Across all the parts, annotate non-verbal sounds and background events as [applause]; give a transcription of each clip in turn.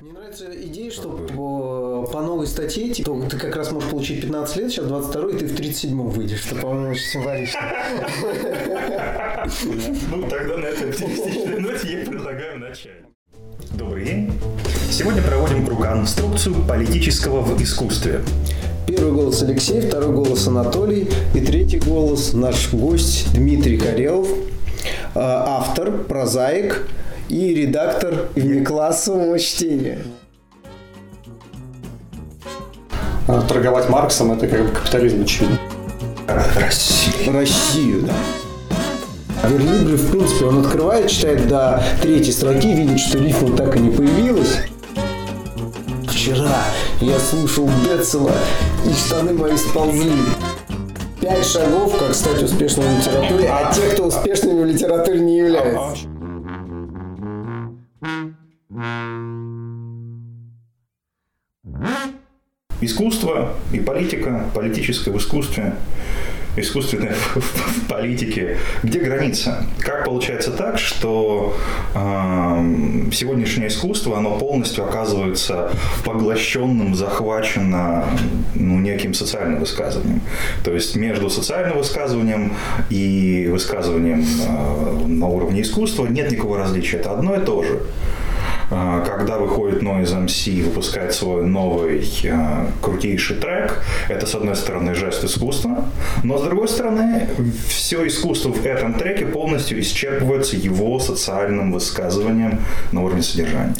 Мне нравится идея, что по, по новой статье типа, ты как раз можешь получить 15 лет, сейчас 22 и ты в 37 выйдешь. Это, по-моему, очень символично. Ну, тогда на этой оптимистичной ноте я предлагаю начать. Добрый день. Сегодня проводим конструкцию политического в искусстве. Первый голос Алексей, второй голос Анатолий и третий голос наш гость Дмитрий Карелов, а, автор, прозаик, и редактор внеклассового чтения. А, торговать Марксом – это как бы капитализм, очевидно. Россию. Россию, да. Верлибре, в принципе, он открывает, читает до третьей строки, видит, что рифма так и не появилась. Вчера я слушал Бетцела, и штаны мои сползли. Пять шагов, как стать успешным в литературе, а те, кто успешными в литературе не являются. Искусство и политика, политическое в искусстве, искусственное в, [laughs] в, в политике. Где граница? Как получается так, что э, сегодняшнее искусство, оно полностью оказывается поглощенным, захвачено ну, неким социальным высказыванием. То есть между социальным высказыванием и высказыванием э, на уровне искусства нет никакого различия. Это одно и то же. А, когда выходит Noise MC и выпускает свой новый э, крутейший трек, это, с одной стороны, жест искусства, но, с другой стороны, все искусство в этом треке полностью исчерпывается его социальным высказыванием на уровне содержания.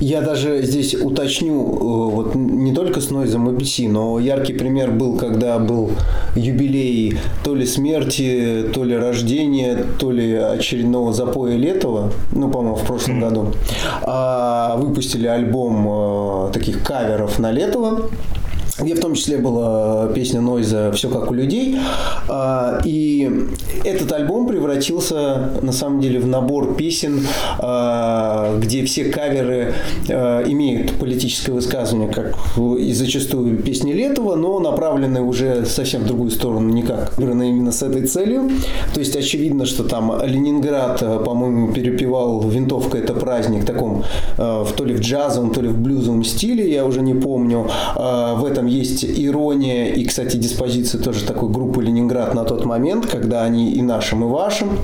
Я даже здесь уточню, э, вот не только с Noise MC, но яркий пример был, когда был юбилей то ли смерти, то ли рождения, то ли очередного запоя Летова, ну, по-моему, в прошлом mm-hmm. году. А, выпустили альбом э, таких каверов на Летова где в том числе была песня Нойза «Все как у людей». А, и этот альбом превратился, на самом деле, в набор песен, а, где все каверы а, имеют политическое высказывание, как и зачастую песни Летова, но направлены уже совсем в другую сторону, никак выбраны именно с этой целью. То есть очевидно, что там Ленинград, по-моему, перепевал «Винтовка – это праздник» в таком, то ли в джазовом, то ли в блюзовом стиле, я уже не помню. В этом есть ирония и, кстати, диспозиция тоже такой группы Ленинград на тот момент, когда они и нашим, и вашим.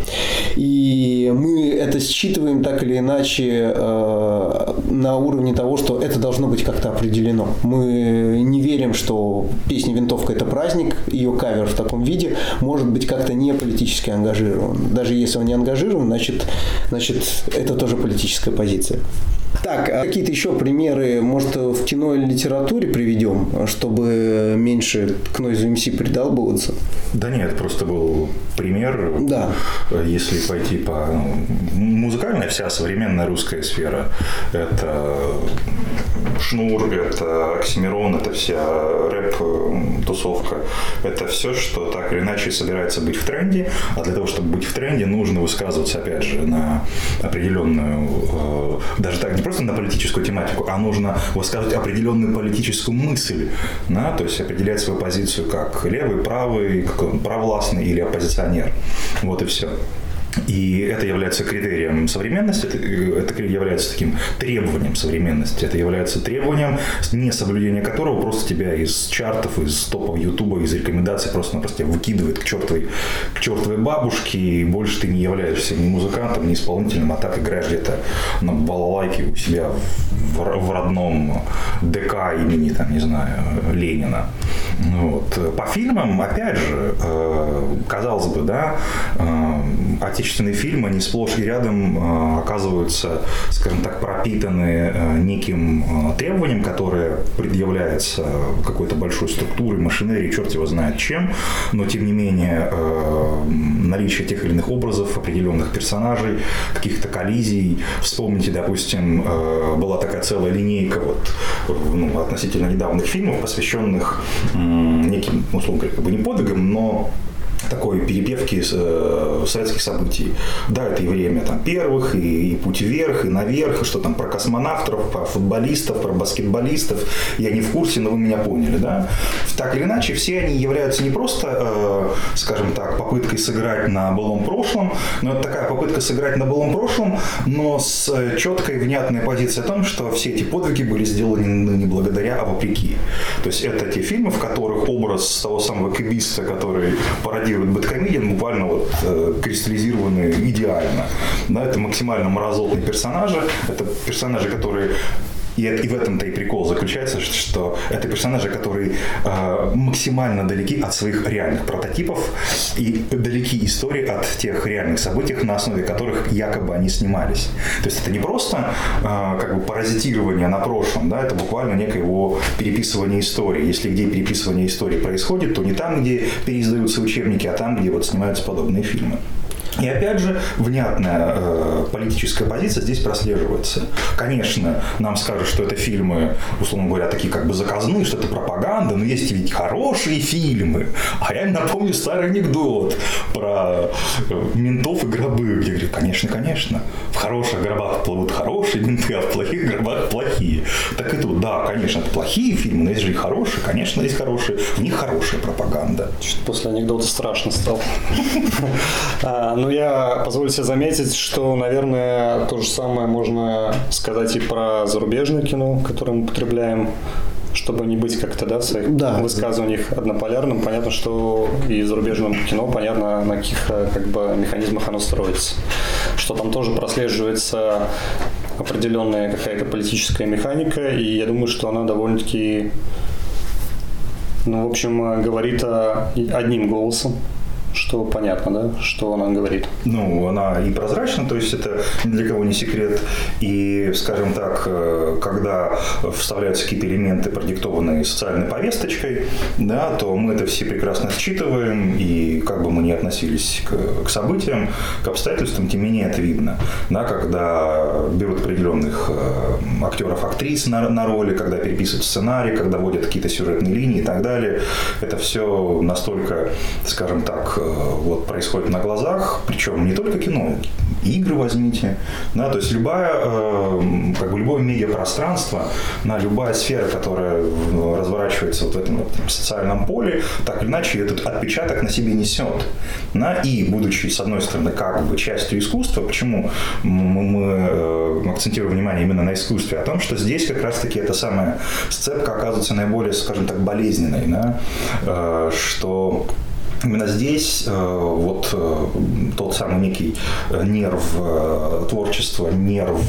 И мы это считываем так или иначе э, на уровне того, что это должно быть как-то определено. Мы не верим, что песня «Винтовка» – это праздник, ее кавер в таком виде может быть как-то не политически ангажирован. Даже если он не ангажирован, значит, значит это тоже политическая позиция. Так, а какие-то еще примеры, может, в кино или литературе приведем, чтобы меньше к Noise MC придалбываться? Да нет, просто был пример. Да. Если пойти по... Ну, музыкальная вся современная русская сфера, это Шнур, это Оксимирон, это вся рэп-тусовка. Это все, что так или иначе собирается быть в тренде, а для того, чтобы быть в тренде, нужно высказываться, опять же, на определенную, э, даже так, не просто на политическую тематику, а нужно высказывать определенную политическую мысль, да, то есть определять свою позицию как левый, правый, как провластный или оппозиционер. Вот и все. И это является критерием современности, это является таким требованием современности, это является требованием, несоблюдение которого просто тебя из чартов, из топов Ютуба, из рекомендаций просто-напросто выкидывает к чертовой, к чертовой бабушке, и больше ты не являешься ни музыкантом, ни исполнителем, а так играешь где-то на балалайке у себя в, в родном ДК имени, там, не знаю, Ленина. Вот. По фильмам, опять же, э, казалось бы, да, э, отечественные фильмы, они сплошь и рядом э, оказываются, скажем так, пропитаны неким требованием, которое предъявляется какой-то большой структурой, машинерией, черт его знает чем, но тем не менее наличие тех или иных образов, определенных персонажей, каких-то коллизий. Вспомните, допустим, была такая целая линейка вот, ну, относительно недавних фильмов, посвященных неким, условно говоря, как бы не подвигам, но такой перепевки э, советских событий. Да, это и время там первых, и, и путь вверх, и наверх, и что там про космонавтов, про футболистов, про баскетболистов. Я не в курсе, но вы меня поняли, да? Так или иначе, все они являются не просто, э, скажем так, попыткой сыграть на былом прошлом, но это такая попытка сыграть на былом прошлом, но с э, четкой, внятной позицией о том, что все эти подвиги были сделаны не благодаря, а вопреки. То есть это те фильмы, в которых образ того самого кабиста, который пародирует Бэткомедиан, буквально вот э, кристаллизированы идеально. Да, это максимально мразотные персонажи, это персонажи, которые и, и в этом-то и прикол заключается, что это персонажи, которые э, максимально далеки от своих реальных прототипов и далеки истории от тех реальных событий, на основе которых якобы они снимались. То есть это не просто э, как бы паразитирование на прошлом, да, это буквально некое его переписывание истории. Если где переписывание истории происходит, то не там, где переиздаются учебники, а там, где вот снимаются подобные фильмы. И опять же, внятная э, политическая позиция здесь прослеживается. Конечно, нам скажут, что это фильмы, условно говоря, такие как бы заказные, что это пропаганда, но есть ведь хорошие фильмы. А я напомню старый анекдот про э, ментов и гробы, где говорят, конечно, конечно, в хороших гробах плывут хорошие менты, а в плохих гробах плохие. Так и тут, да, конечно, это плохие фильмы, но есть же и хорошие, конечно, есть хорошие, в них хорошая пропаганда. Что-то после анекдота страшно стало. [laughs] А, ну, я позволю себе заметить, что, наверное, то же самое можно сказать и про зарубежное кино, которое мы потребляем чтобы не быть как-то да, в своих да, высказываниях однополярным, понятно, что и зарубежном кино, понятно, на каких как бы, механизмах оно строится. Что там тоже прослеживается определенная какая-то политическая механика, и я думаю, что она довольно-таки, ну, в общем, говорит одним голосом что понятно, да, что она говорит. Ну, она и прозрачна, то есть это ни для кого не секрет. И, скажем так, э, когда вставляются какие-то элементы, продиктованные социальной повесточкой, да, то мы это все прекрасно считываем, и как бы мы ни относились к, к событиям, к обстоятельствам, тем не менее это видно. Да, когда берут определенных э, актеров, актрис на, на роли, когда переписывают сценарий, когда вводят какие-то сюжетные линии и так далее, это все настолько, скажем так, вот происходит на глазах, причем не только кино, игры возьмите, да, то есть любая, э, как бы любое медиапространство, на любая сфера, которая разворачивается вот в этом вот социальном поле, так или иначе этот отпечаток на себе несет. Да, и будучи, с одной стороны, как бы частью искусства, почему мы, мы э, акцентируем внимание именно на искусстве, о том, что здесь как раз-таки эта самая сцепка оказывается наиболее, скажем так, болезненной, да, что Именно здесь э, вот э, тот самый некий э, нерв творчества, нерв,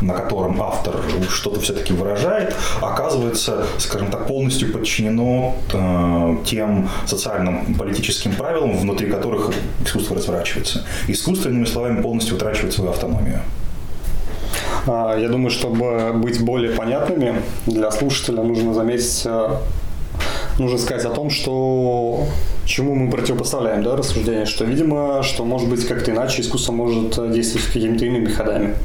на котором автор что-то все-таки выражает, оказывается, скажем так, полностью подчинено тем социальным политическим правилам, внутри которых искусство разворачивается. Искусство, иными словами, полностью утрачивает свою автономию. А, я думаю, чтобы быть более понятными для слушателя, нужно заметить нужно сказать о том, что чему мы противопоставляем да, рассуждение, что, видимо, что может быть как-то иначе искусство может действовать какими-то иными ходами.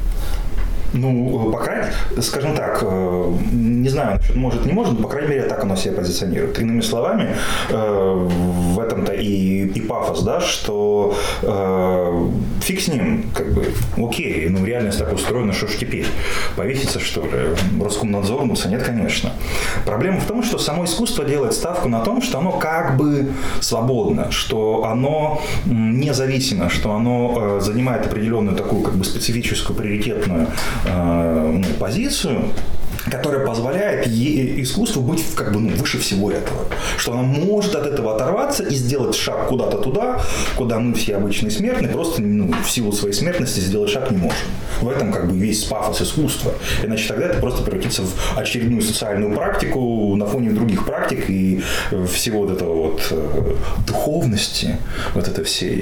Ну, по крайней скажем так, э, не знаю, может, не может, но, по крайней мере, так оно себя позиционирует. Иными словами, э, в этом-то и, и пафос, да, что э, фиг с ним, как бы, окей, ну, реальность так устроена, что ж теперь, повеситься, что ли, Роскомнадзорнуться? Нет, конечно. Проблема в том, что само искусство делает ставку на том, что оно как бы свободно, что оно независимо, что оно занимает определенную такую как бы специфическую, приоритетную Э, ну, позицию, которая позволяет искусству быть как бы ну, выше всего этого. Что она может от этого оторваться и сделать шаг куда-то туда, куда мы все обычные смертные просто ну, в силу своей смертности сделать шаг не можем. В этом как бы весь пафос искусства. Иначе тогда это просто превратится в очередную социальную практику на фоне других практик и всего вот этого вот э, духовности, вот это все,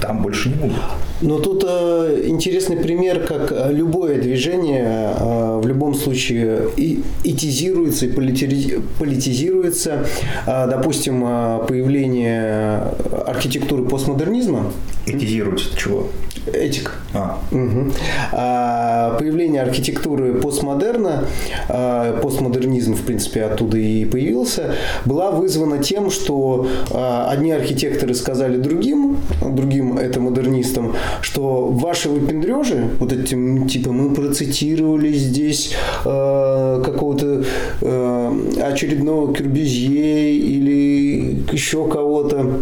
там больше не будет. Но тут э, интересный пример, как любое движение э, в любом случае и этизируется, и политизируется. А, допустим, а, появление архитектуры постмодернизма. Этизируется чего? Этик. А. Угу. А появление архитектуры постмодерна, а, постмодернизм, в принципе, оттуда и появился, была вызвана тем, что а, одни архитекторы сказали другим, другим это модернистам, что ваши выпендрежи, вот этим, типа, мы процитировали здесь э, какого-то э, очередного Кюрбюзье или еще кого-то,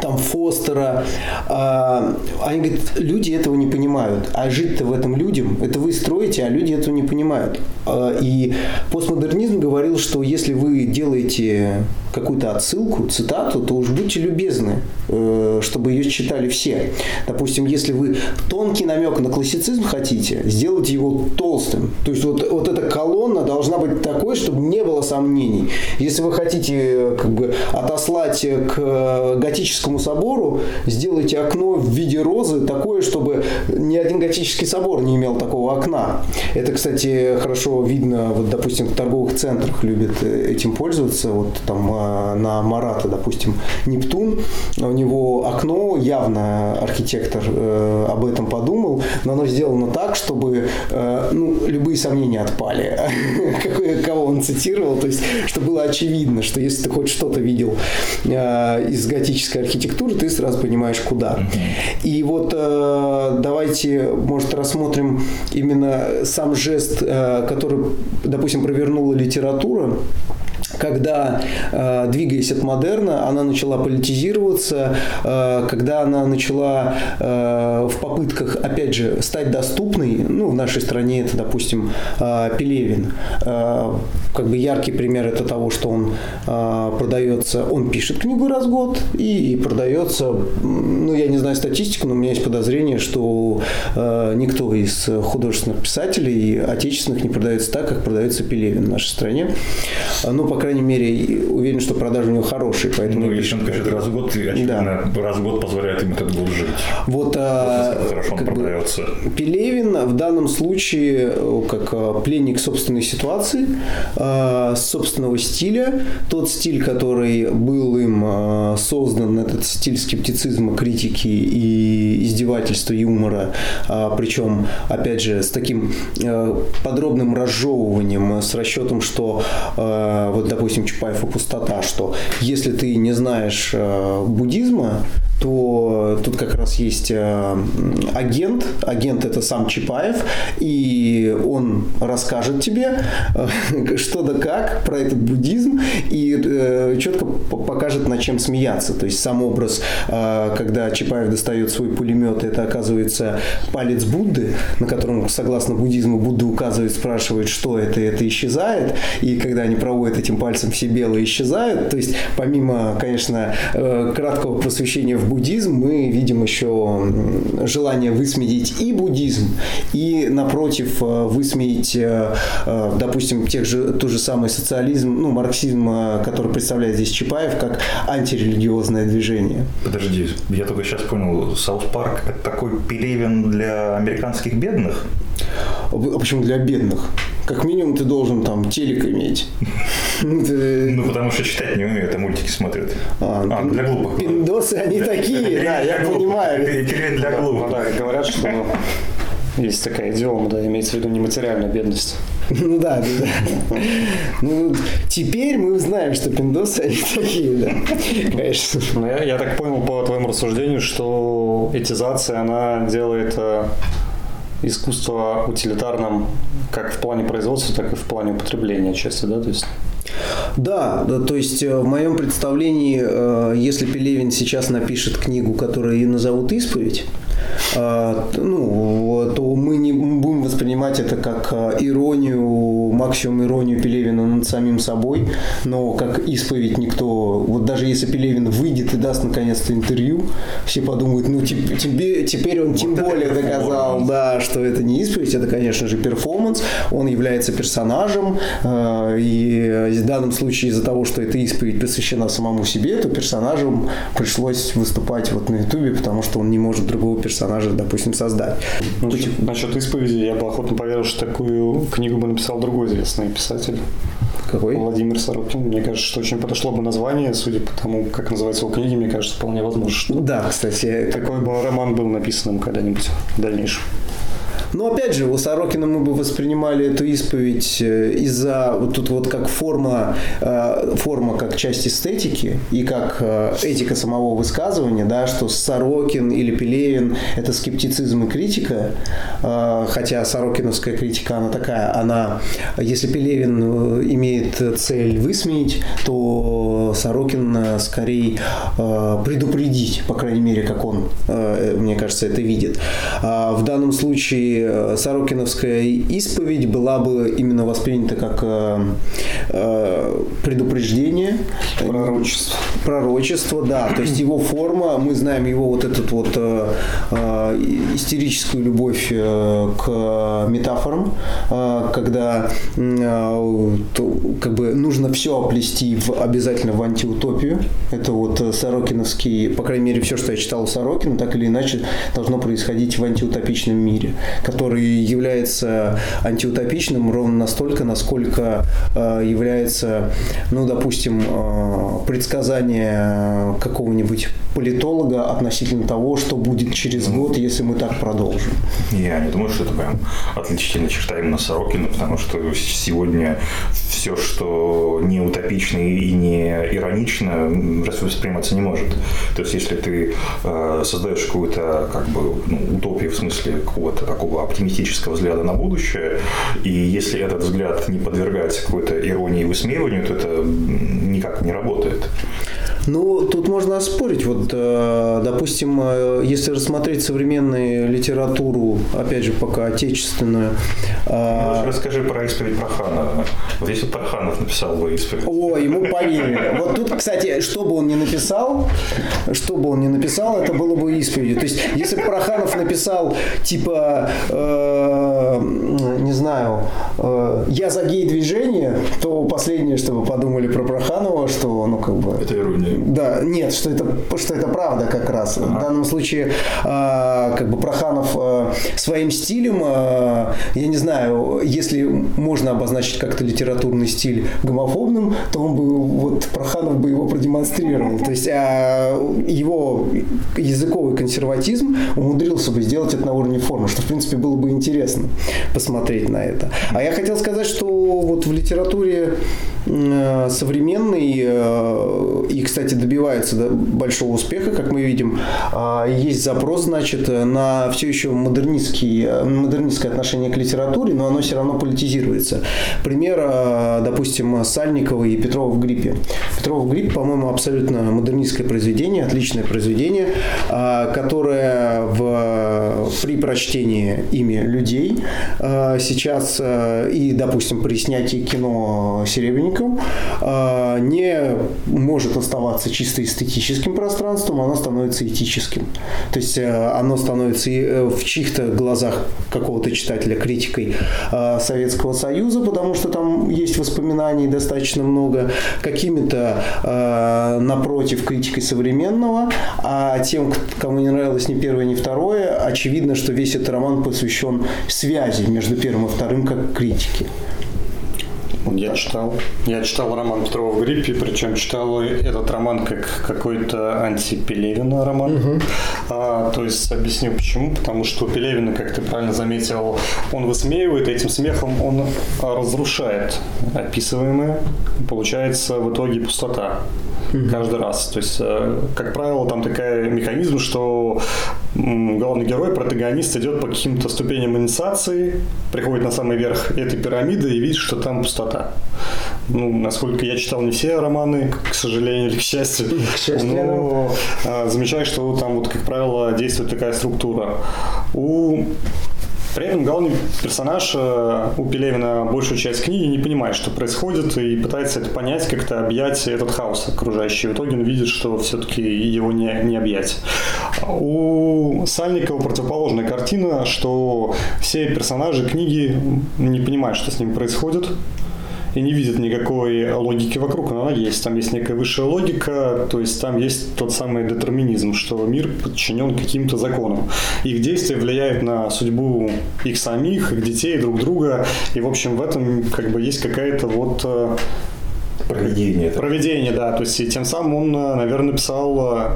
там Фостера, а, они говорят, люди этого не понимают, а жить-то в этом людям, это вы строите, а люди этого не понимают. А, и постмодернизм говорил, что если вы делаете какую-то отсылку, цитату, то уж будьте любезны, э, чтобы ее читали все. Допустим, если вы тонкий намек на классицизм хотите, сделайте его толстым. То есть вот, вот эта колонна должна быть такой, чтобы не было сомнений. Если вы хотите как бы отослать к готическому собору, сделайте окно в виде розы такое, чтобы ни один готический собор не имел такого окна. Это, кстати, хорошо видно, вот, допустим, в торговых центрах любят этим пользоваться. Вот там на Марата, допустим, Нептун, у него окно, явно архитектор э, об этом подумал, но оно сделано так, чтобы э, ну, любые сомнения отпали, [laughs] кого он цитировал, то есть, чтобы было очевидно, что если ты хоть что-то видел э, из готической архитектуры, ты сразу понимаешь, куда. И вот давайте, может, рассмотрим именно сам жест, который, допустим, провернула литература, когда, э, двигаясь от модерна, она начала политизироваться, э, когда она начала э, в попытках, опять же, стать доступной, ну, в нашей стране это, допустим, Пелевин, как бы яркий пример это того, что он продается, он пишет книгу раз в год и продается, ну, я не знаю статистику, но у меня есть подозрение, что никто из художественных писателей отечественных не продается так, как продается Пелевин в нашей стране. Ну, по крайней мере, уверен, что продажи у него хорошие. Поэтому ну, если он пишет раз в год, очевидно, да. раз в год позволяет ему как бы жить. Вот, а, хорошо он продается. Бы, Пелевин в данном случае как а, пленник собственной ситуации, а, собственного стиля. Тот стиль, который был им создан, этот стиль скептицизма, критики и издевательства, юмора, причем, опять же, с таким подробным разжевыванием, с расчетом, что вот допустим, Чапаев и пустота, что если ты не знаешь э, буддизма, то тут как раз есть э, агент, агент это сам Чапаев, и он расскажет тебе э, [laughs] что да как про этот буддизм и четко покажет, над чем смеяться. То есть сам образ, когда Чапаев достает свой пулемет, это оказывается палец Будды, на котором, согласно буддизму, Будда указывает, спрашивает, что это, и это исчезает, и когда они проводят этим пальцем все белые исчезают, то есть помимо, конечно, краткого просвещения в буддизм, мы видим еще желание высмеять и буддизм, и, напротив, э, высмеять, э, э, допустим, тех же, тот же самый социализм, ну, марксизм, который представляет здесь Чапаев, как антирелигиозное движение. Подожди, я только сейчас понял, South Park – это такой Пелевин для американских бедных? А почему для бедных? Как минимум ты должен там телек иметь. Ну, потому что читать не умеют, а мультики смотрят. А, а для глупых. Пиндосы, они такие, да, я понимаю. для глупых. Да, говорят, что есть такая идиома, да, имеется в виду нематериальная бедность. Ну да, да, да. Ну, теперь мы знаем, что пиндосы они такие, да. Конечно. Ну, я, я так понял по твоему рассуждению, что этизация, она делает э, искусство утилитарным как в плане производства, так и в плане употребления части, да, то есть? Да, да, то есть э, в моем представлении, э, если Пелевин сейчас напишет книгу, которую ее назовут «Исповедь», ну, то мы не будем воспринимать это как а, иронию, максимум иронию Пелевина над самим собой, но как исповедь никто, вот даже если Пелевин выйдет и даст наконец-то интервью, все подумают, ну тебе, теперь он тем вот более доказал, да, что это не исповедь, это, конечно же, перформанс, он является персонажем, а, и в данном случае из-за того, что эта исповедь посвящена самому себе, то персонажем пришлось выступать вот на ютубе, потому что он не может другого персонажа персонажа, допустим, создать. Насчет, ну, насчет исповеди я бы охотно поверил, что такую книгу бы написал другой известный писатель. Какой? Владимир Сорокин. Мне кажется, что очень подошло бы название, судя по тому, как называется его книги, мне кажется, вполне возможно, что да, кстати, такой бы роман был написан когда-нибудь в дальнейшем. Но опять же, у Сорокина мы бы воспринимали эту исповедь э, из-за вот тут вот как форма, э, форма как часть эстетики и как э, этика самого высказывания, да, что Сорокин или Пелевин – это скептицизм и критика, хотя Сорокиновская критика, она такая, она, если Пелевин имеет цель высмеять, то Сорокин скорее предупредить, по крайней мере, как он, мне кажется, это видит. А в данном случае Сорокиновская исповедь была бы именно воспринята как э, э, предупреждение. Пророчество. Пророчество, да. То есть его форма, мы знаем его вот этот вот э, истерическую любовь к метафорам, когда как бы нужно все оплести в, обязательно в антиутопию. Это вот Сорокиновский, по крайней мере, все, что я читал у Сорокина, так или иначе должно происходить в антиутопичном мире, который является антиутопичным ровно настолько, насколько э, является, ну, допустим, э, предсказание какого-нибудь политолога относительно того, что будет через год, если мы так продолжим. Я не думаю, что это прям отличительная черта именно Сорокина, потому что сегодня все, что не утопично и не иронично, восприниматься не может. То есть, если ты э, создаешь какую-то как бы ну, утопию в смысле какого-то такого оптимистического взгляда на будущее, и если этот взгляд не подвергается какой-то иронии и высмеиванию, то это никак не работает. Ну, тут можно оспорить. Вот, э, допустим, э, если рассмотреть современную литературу, опять же, пока отечественную. Э, ну, расскажи про исповедь Проханова. Вот если Проханов написал бы исповедь. О, ему поверили. Вот тут, кстати, что бы он ни написал, что бы он ни написал, это было бы исповедью. То есть, если бы Проханов написал, типа, э, не знаю, э, я за гей-движение, то последнее, что вы подумали про Проханова, что, ну, как бы... Это ирония. Да, нет, что это, что это правда как раз. Ага. В данном случае, э, как бы Проханов э, своим стилем, э, я не знаю, если можно обозначить как-то литературный стиль гомофобным, то он бы, вот Проханов бы его продемонстрировал. То есть э, его языковый консерватизм умудрился бы сделать это на уровне формы, что, в принципе, было бы интересно посмотреть на это. А я хотел сказать, что вот в литературе э, современной, э, и, кстати, кстати, добивается большого успеха, как мы видим. А, есть запрос, значит, на все еще модернистский, модернистское отношение к литературе, но оно все равно политизируется. Пример, а, допустим, Сальникова и Петрова в гриппе. Петров в гриппе, по-моему, абсолютно модернистское произведение, отличное произведение, а, которое в, при прочтении ими людей сейчас и, допустим, при снятии кино Серебренником не может оставаться оставаться чисто эстетическим пространством, оно становится этическим. То есть э, оно становится э, в чьих-то глазах какого-то читателя критикой э, Советского Союза, потому что там есть воспоминаний достаточно много, какими-то напротив критикой современного, а тем, кому не нравилось ни первое, ни второе, очевидно, что весь этот роман посвящен связи между первым и вторым как критики. Я читал. Я читал роман Петрова в гриппе, причем читал этот роман как какой-то антипелевина роман. Угу. А, то есть объясню почему. Потому что Пелевина, как ты правильно заметил, он высмеивает, этим смехом он разрушает описываемое. Получается в итоге пустота каждый раз. То есть, э, как правило, там такой механизм, что главный герой, протагонист идет по каким-то ступеням инициации, приходит на самый верх этой пирамиды и видит, что там пустота. Ну, насколько я читал не все романы, к сожалению или к счастью, [laughs] к счастью но а, замечаю, что там вот, как правило, действует такая структура. У при этом главный персонаж э, у Пелевина большую часть книги не понимает, что происходит, и пытается это понять, как-то объять этот хаос окружающий. В итоге он видит, что все-таки его не, не объять. У Сальникова противоположная картина, что все персонажи книги не понимают, что с ним происходит и не видит никакой логики вокруг, но она есть. Там есть некая высшая логика, то есть там есть тот самый детерминизм, что мир подчинен каким-то законам. Их действия влияют на судьбу их самих, их детей, друг друга. И, в общем, в этом как бы есть какая-то вот э, Проведение. Проведение, да. То есть и тем самым он, э, наверное, писал э,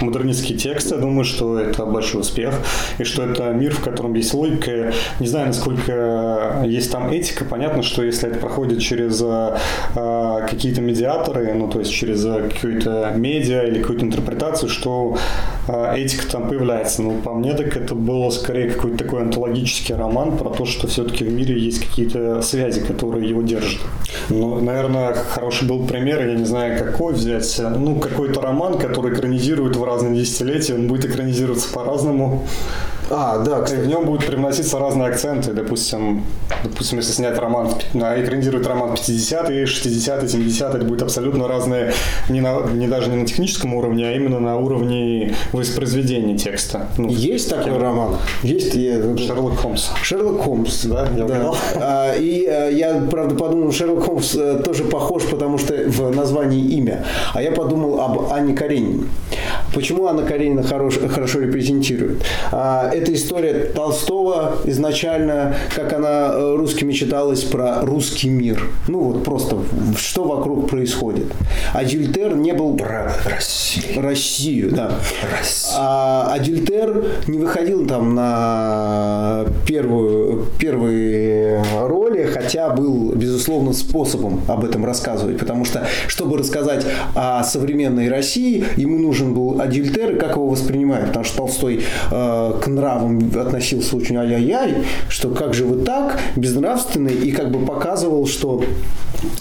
модернистский текст. Я думаю, что это большой успех. И что это мир, в котором есть логика. Не знаю, насколько есть там этика. Понятно, что если это проходит через э, какие-то медиаторы, ну, то есть через какую-то медиа или какую-то интерпретацию, что э, этика там появляется. Но по мне так это было скорее какой-то такой антологический роман про то, что все-таки в мире есть какие-то связи, которые его держат. Ну, наверное, хороший был пример, я не знаю, какой взять. Ну, какой-то роман, который экранизирует в разные десятилетия, он будет экранизироваться по-разному. А, да, кстати. В нем будут привноситься разные акценты. Допустим, допустим если снять роман, экранизировать роман 50-е, 60-е, 70-е, это будет абсолютно разные, не, на, не даже не на техническом уровне, а именно на уровне воспроизведения текста. Ну, Есть такой роман? Есть. Я... Шерлок Холмс. Шерлок Холмс. Да, я да. А, и а, я, правда, подумал, Шерлок Холмс а, тоже похож, потому что в названии имя. А я подумал об Анне Каренине. Почему Анна Каренина хорош, хорошо репрезентирует? А, это история Толстого изначально, как она э, русскими читалась про русский мир. Ну вот просто, что вокруг происходит. А Дюльтер не был... Про Россию. Россию, да. Россию. А, а Дюльтер не выходил там на первую, первые роли, хотя был, безусловно, способом об этом рассказывать. Потому что, чтобы рассказать о современной России, ему нужен был Адюльтер и как его воспринимают. Потому что Толстой э, к нравам относился очень ай-яй-яй, что как же вы так, безнравственный, и как бы показывал, что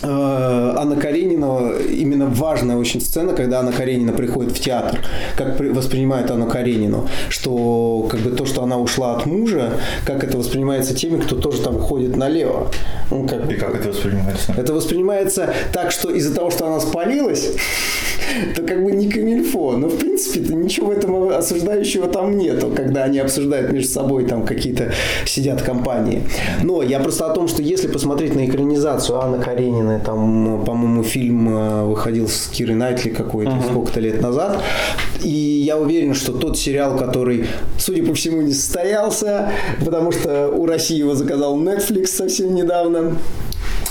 э, Анна Каренина, именно важная очень сцена, когда Анна Каренина приходит в театр, как воспринимает Анну Каренину, что как бы то, что она ушла от мужа, как это воспринимается теми, кто тоже там ходит налево. Ну, как, и как это воспринимается? Это воспринимается так, что из-за того, что она спалилась, [laughs] [laughs] то как бы не камильфо. Но в принципе ничего в этом осуждающего там нету, когда они обсуждают между собой там какие-то сидят компании. Но я просто о том, что если посмотреть на экранизацию Анны Карениной, там, по-моему, фильм э, выходил с Кирой Найтли какой-то uh-huh. сколько-то лет назад, и я уверен, что тот сериал, который, судя по всему, не состоялся, потому что у России его заказал Netflix совсем недавно,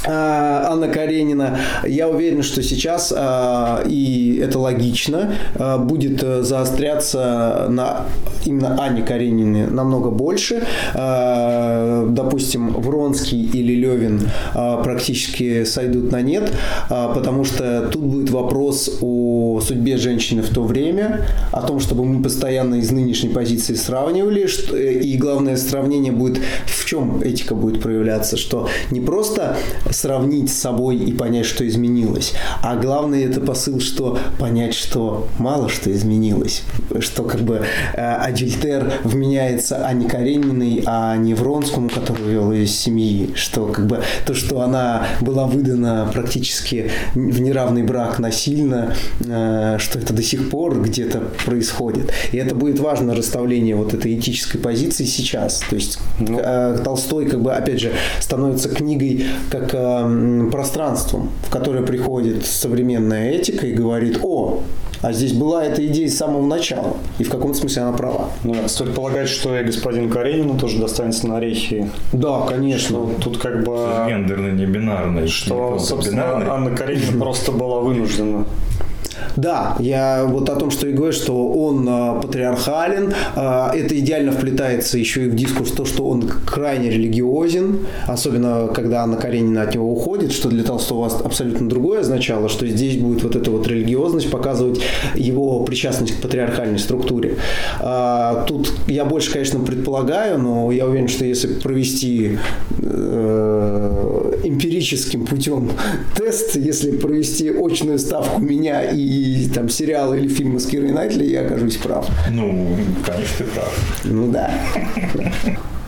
Анна Каренина, я уверен, что сейчас, а, и это логично, а, будет э, заостряться на именно Анне Каренине намного больше. Допустим, Вронский или Левин практически сойдут на нет, потому что тут будет вопрос о судьбе женщины в то время, о том, чтобы мы постоянно из нынешней позиции сравнивали, э, и главное сравнение будет в чем этика будет проявляться, что не просто сравнить с собой и понять, что изменилось. А главное это посыл, что понять, что мало что изменилось. Что как бы э, Адюльтер вменяется Анне Карениной, а не Вронскому, который вел из семьи. Что как бы то, что она была выдана практически в неравный брак насильно, э, что это до сих пор где-то происходит. И это будет важно расставление вот этой этической позиции сейчас. То есть ну. э, Толстой как бы опять же становится книгой как Э, пространством, в которое приходит современная этика и говорит, о, а здесь была эта идея с самого начала. И в каком-то смысле она права. Ну, стоит полагать, что и господин Каренину тоже достанется на орехи. Да, конечно. Что тут как бы... Гендерный, не бинарный. Что, собственно, бинарный. Анна Каренина просто была вынуждена да, я вот о том, что и говорю, что он э, патриархален, э, это идеально вплетается еще и в дискурс то, что он крайне религиозен, особенно когда Анна Каренина от него уходит, что для Толстого абсолютно другое означало, что здесь будет вот эта вот религиозность показывать его причастность к патриархальной структуре. Э, тут я больше, конечно, предполагаю, но я уверен, что если провести э, эмпирическим путем тест, если провести очную ставку меня и там сериалы или фильмы с Кирой Найтли, я окажусь прав. Ну, конечно, ты прав. Ну да.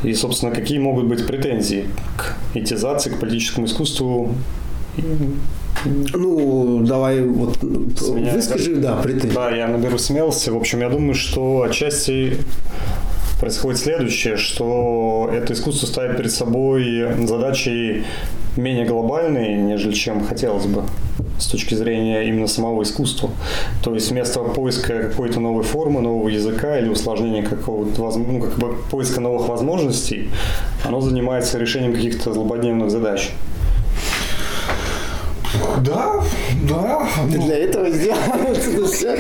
И, собственно, какие могут быть претензии к этизации, к политическому искусству? Ну, давай вот выскажи, да, претензии. Да, я наберу смелости. В общем, я думаю, что отчасти происходит следующее, что это искусство ставит перед собой задачей менее глобальной, нежели чем хотелось бы с точки зрения именно самого искусства. То есть вместо поиска какой-то новой формы, нового языка или усложнения какого-то, ну, как бы поиска новых возможностей, оно занимается решением каких-то злободневных задач. Да, да. Ты для этого сделал это все.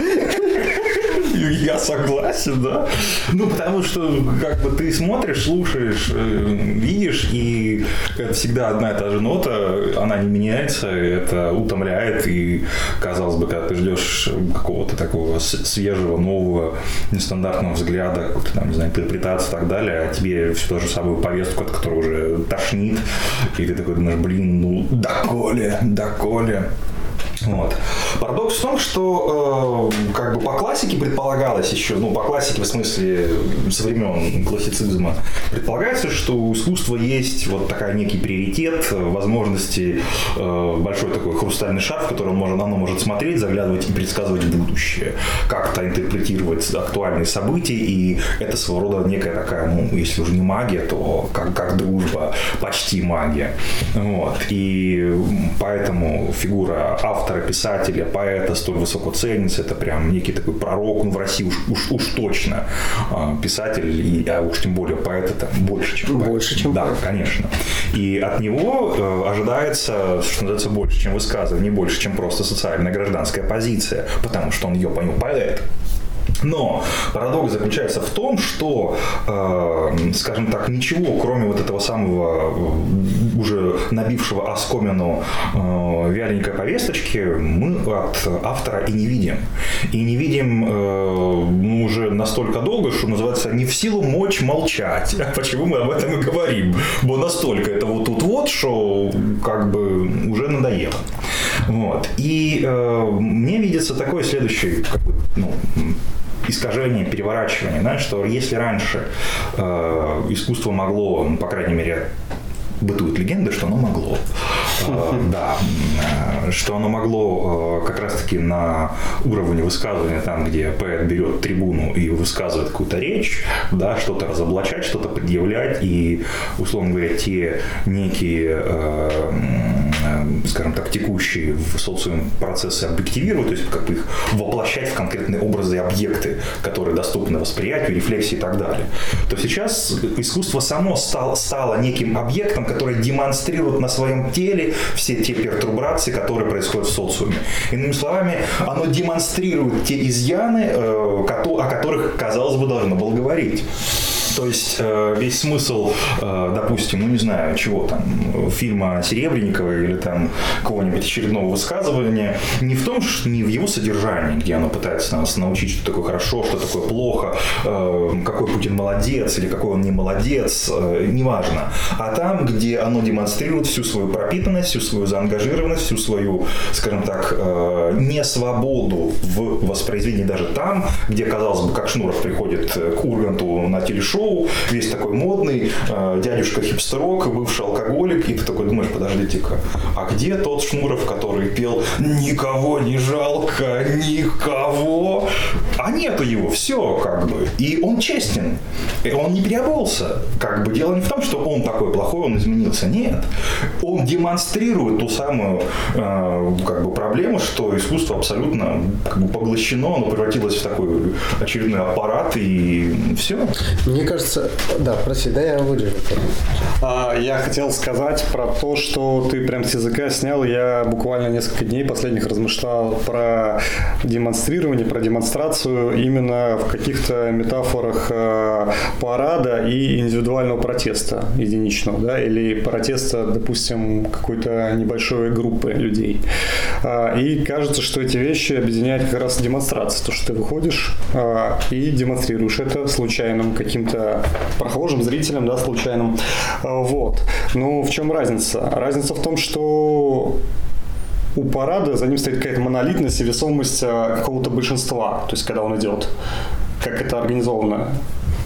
Я согласен, да. Ну, потому что, как бы, ты смотришь, слушаешь, э, видишь, и это всегда одна и та же нота, она не меняется, это утомляет, и, казалось бы, когда ты ждешь какого-то такого свежего, нового, нестандартного взгляда, там, не знаю, интерпретации и так далее, а тебе всю ту же самую повестку, от которой уже тошнит, и ты такой думаешь, блин, ну, доколе, доколе. Вот. Парадокс в том, что э, как бы по классике предполагалось еще, ну, по классике в смысле со времен классицизма, предполагается, что у искусства есть вот такая некий приоритет, возможности, э, большой такой хрустальный шар, в который он может, оно может смотреть, заглядывать и предсказывать будущее, как-то интерпретировать актуальные события, и это своего рода некая такая, ну, если уже не магия, то как, как дружба, почти магия. Вот. И поэтому фигура автора автора, писателя, поэта столь высоко ценится. Это прям некий такой пророк, ну, в России уж, уж, уж точно а, писатель, и, а уж тем более поэт это больше, чем поэт. Больше, чем Да, поэт. конечно. И от него э, ожидается, что называется, больше, чем высказывание, больше, чем просто социальная гражданская позиция, потому что он ее понял поэт. Но парадокс заключается в том, что, э, скажем так, ничего, кроме вот этого самого уже набившего оскомину э, вяленькой повесточки, мы от автора и не видим. И не видим э, ну, уже настолько долго, что называется не в силу мочь молчать. А почему мы об этом и говорим? Бо настолько это вот тут вот, что как бы уже надоело. Вот. И э, мне видится такое следующее, как бы, ну, искажение, переворачивание, да, что если раньше э, искусство могло, ну, по крайней мере, бытует легенда, что оно могло. Э, да, э, что оно могло э, как раз-таки на уровне высказывания, там, где поэт берет трибуну и высказывает какую-то речь, да, что-то разоблачать, что-то предъявлять, и, условно говоря, те некие, скажем так, текущие в социуме процессы объективировать, то есть как бы их воплощать в конкретные образы и объекты, которые доступны восприятию, рефлексии и так далее. То сейчас искусство само стало, стало неким объектом, который демонстрирует на своем теле все те пертурбации, которые происходят в социуме. Иными словами, оно демонстрирует те изъяны, э, о которых, казалось бы, должно было говорить. То есть э, весь смысл, э, допустим, ну не знаю, чего там, фильма Серебренникова или там какого-нибудь очередного высказывания, не в том, что не в его содержании, где оно пытается нас научить, что такое хорошо, что такое плохо, э, какой Путин молодец или какой он не молодец, неважно. А там, где оно демонстрирует всю свою пропитанность, всю свою заангажированность, всю свою, скажем так, несвободу в воспроизведении даже там, где, казалось бы, как Шнуров приходит к Урганту на телешоу, шоу, весь такой модный, э, дядюшка хипстерок, бывший алкоголик, и ты такой думаешь, подождите-ка, а где тот Шнуров, который пел «Никого не жалко, никого»? А нету его, все как бы. И он честен, и он не переобулся. Как бы дело не в том, что он такой плохой, он изменился. Нет. Он демонстрирует ту самую э, как бы проблему, что искусство абсолютно как бы поглощено, оно превратилось в такой очередной аппарат, и все. Мне кажется, да, прости, да, я вырежу. А, я хотел сказать про то, что ты прям с языка снял. Я буквально несколько дней последних размышлял про демонстрирование, про демонстрацию именно в каких-то метафорах э, парада и индивидуального протеста единичного, да, или протеста, допустим, какой-то небольшой группы людей. А, и кажется, что эти вещи объединяют как раз демонстрация, то, что ты выходишь а, и демонстрируешь это случайным каким-то прохожим, зрителям, да, случайным. А, вот. Ну, в чем разница? Разница в том, что у парада за ним стоит какая-то монолитность и весомость а, какого-то большинства, то есть когда он идет. Как это организовано?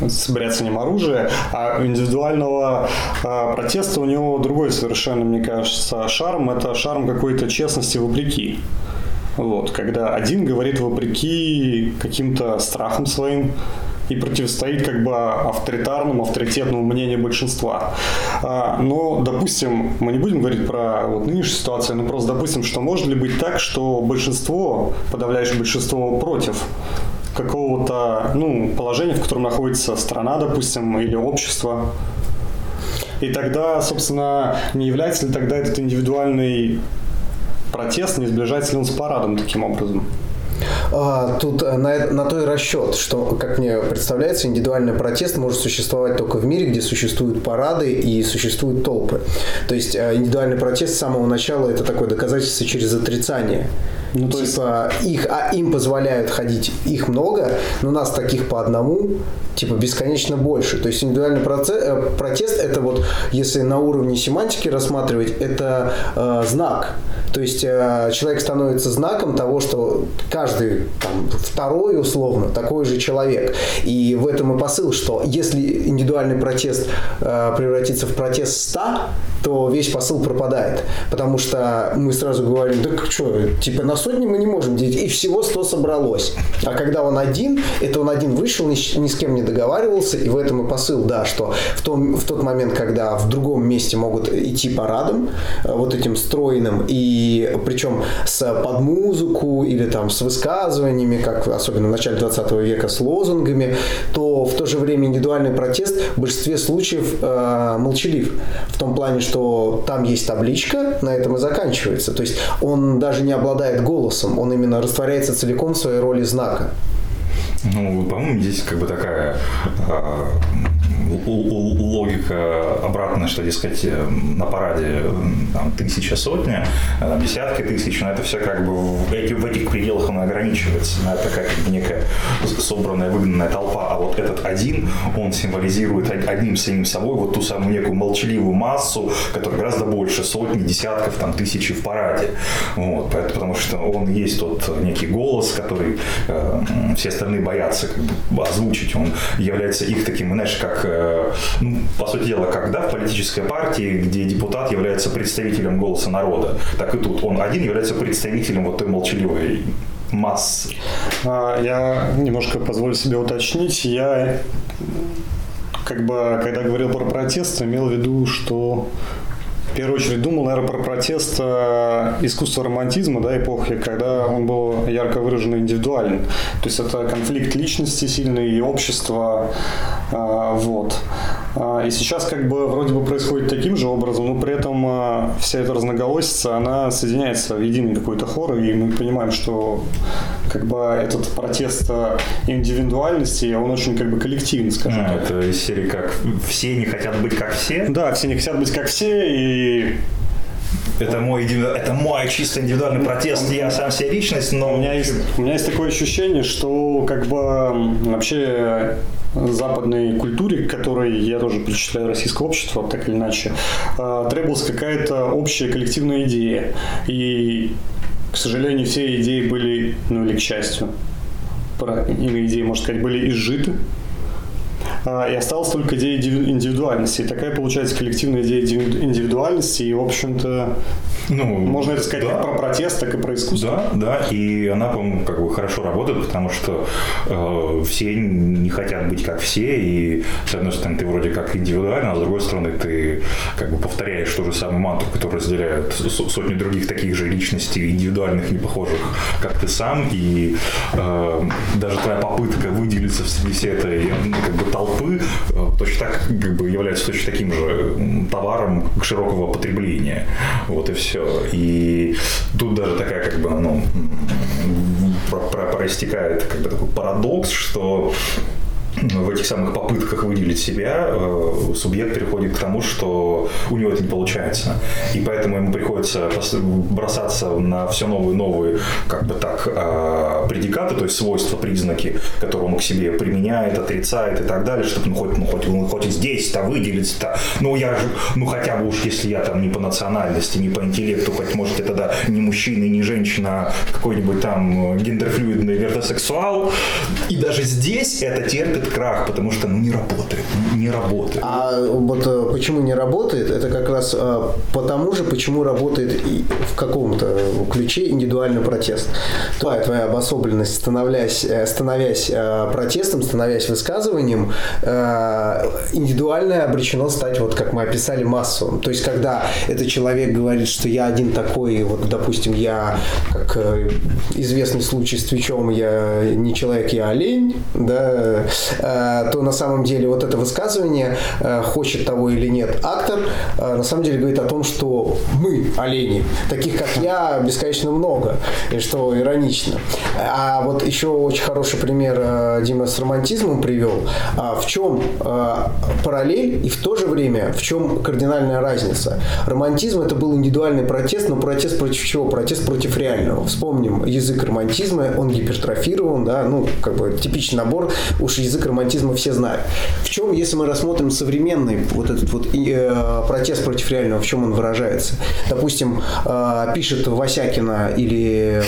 с бряцанием оружия, а индивидуального э, протеста у него другой совершенно, мне кажется, шарм. Это шарм какой-то честности вопреки. Вот, когда один говорит вопреки каким-то страхам своим, и противостоит как бы авторитарному, авторитетному мнению большинства. А, но, допустим, мы не будем говорить про вот нынешнюю ситуацию, но просто допустим, что может ли быть так, что большинство, подавляющее большинство против какого-то ну, положения, в котором находится страна, допустим, или общество. И тогда, собственно, не является ли тогда этот индивидуальный протест, не сближается ли он с парадом таким образом? А, тут э, на, на то расчет, что, как мне представляется, индивидуальный протест может существовать только в мире, где существуют парады и существуют толпы. То есть э, индивидуальный протест с самого начала это такое доказательство через отрицание. Ну, то типа есть... их, а им позволяют ходить, их много, но нас таких по одному, типа бесконечно больше. То есть индивидуальный процесс, э, протест это вот, если на уровне семантики рассматривать, это э, знак. То есть э, человек становится знаком того, что каждый там, второй условно такой же человек. И в этом и посыл, что если индивидуальный протест э, превратится в протест 100, то весь посыл пропадает. Потому что мы сразу говорим, да что, типа на сотни мы не можем делить, и всего 100 собралось. А когда он один, это он один вышел, ни, ни с кем не договаривался, и в этом и посыл, да, что в, том, в тот момент, когда в другом месте могут идти парадом, э, вот этим стройным, и причем с под музыку или там с высказываниями, как особенно в начале 20 века с лозунгами, то в то же время индивидуальный протест в большинстве случаев э, молчалив. В том плане, что там есть табличка, на этом и заканчивается. То есть он даже не обладает голосом, он именно растворяется целиком в своей роли знака. Ну, по-моему, здесь как бы такая а, логика обратная, что, дескать, э, на параде там, тысяча, сотня, там, десятки тысяч, но это все как бы в, эти, в этих пределах оно ограничивается. Но это как некая собранная, выгнанная толпа. А вот этот один, он символизирует одним самим собой вот ту самую некую молчаливую массу, которая гораздо больше сотни, десятков, там, тысячи в параде. Вот, потому что он есть тот некий голос, который э, все остальные боятся как бы, озвучить. Он является их таким, знаешь, как э, Э, ну, по сути дела, когда в политической партии, где депутат является представителем голоса народа, так и тут он один является представителем вот той молчаливой массы. А, я немножко позволю себе уточнить. Я как бы, когда говорил про протест, имел в виду, что в первую очередь думал, наверное, про протест э, искусства романтизма, да, эпохи, когда он был ярко выражен индивидуален. То есть это конфликт личности сильный и общества, э, вот. А, и сейчас как бы вроде бы происходит таким же образом, но при этом э, вся эта разноголосица, она соединяется в единый какой-то хор, и мы понимаем, что как бы этот протест индивидуальности, он очень как бы коллективен, скажем а, так. Это из серии как «все не хотят быть как все»? Да, все не хотят быть как все, и это мой, это мой чисто индивидуальный протест, я сам себе личность, но... У меня есть, у меня есть такое ощущение, что как бы вообще западной культуре, которой я тоже причисляю российское общество, так или иначе, а, требовалась какая-то общая коллективная идея. И, к сожалению, все идеи были, ну или к счастью, иные идеи, можно сказать, были изжиты и осталась только идея индивидуальности. И такая получается коллективная идея индивидуальности, и, в общем-то, ну, можно это сказать да. как про протест, так и про искусство. Да, да, и она, по-моему, как бы хорошо работает, потому что э, все не хотят быть как все, и с одной стороны ты вроде как индивидуально, а с другой стороны ты как бы повторяешь ту же самую мантру, которую разделяют сотни других таких же личностей, индивидуальных, не похожих, как ты сам, и э, даже твоя попытка выделиться среди всей этой как бы толпы толпы э, точно так как бы является точно таким же товаром широкого потребления. Вот и все. И тут даже такая как бы, ну, проистекает как бы такой парадокс, что в этих самых попытках выделить себя э, субъект переходит к тому, что у него это не получается. И поэтому ему приходится бросаться на все новые новые, как бы так, э, предикаты, то есть свойства, признаки, которые он к себе применяет, отрицает и так далее, чтобы ну, хоть, ну, хоть, ну, хоть здесь-то выделиться-то. Ну, я же, ну, хотя бы уж если я там не по национальности, не по интеллекту, хоть, может, я тогда не мужчина и не женщина, а какой-нибудь там гендерфлюидный вертосексуал. И даже здесь это терпит крах, потому что ну, не работает, не работает. А вот э, почему не работает, это как раз э, потому же, почему работает в каком-то ключе индивидуальный протест. Твоя, твоя обособленность, становясь, э, становясь протестом, становясь высказыванием, индивидуальное обречено стать, вот как мы описали, массовым. То есть, когда этот человек говорит, что я один такой, вот, допустим, я, как известный случай с Твичом, я не человек, я олень, да, то на самом деле вот это высказывание, хочет того или нет актор, на самом деле говорит о том, что мы, олени, таких как я, бесконечно много, и что иронично. А вот еще очень хороший пример Дима с романтизмом привел. В чем параллель и в то же время в чем кардинальная разница? Романтизм это был индивидуальный протест, но протест против чего? Протест против реального. Вспомним язык романтизма, он гипертрофирован, да, ну, как бы типичный набор, уж язык романтизма все знают. В чем, если мы рассмотрим современный вот этот вот э, протест против реального, в чем он выражается? Допустим, э, пишет Васякина или,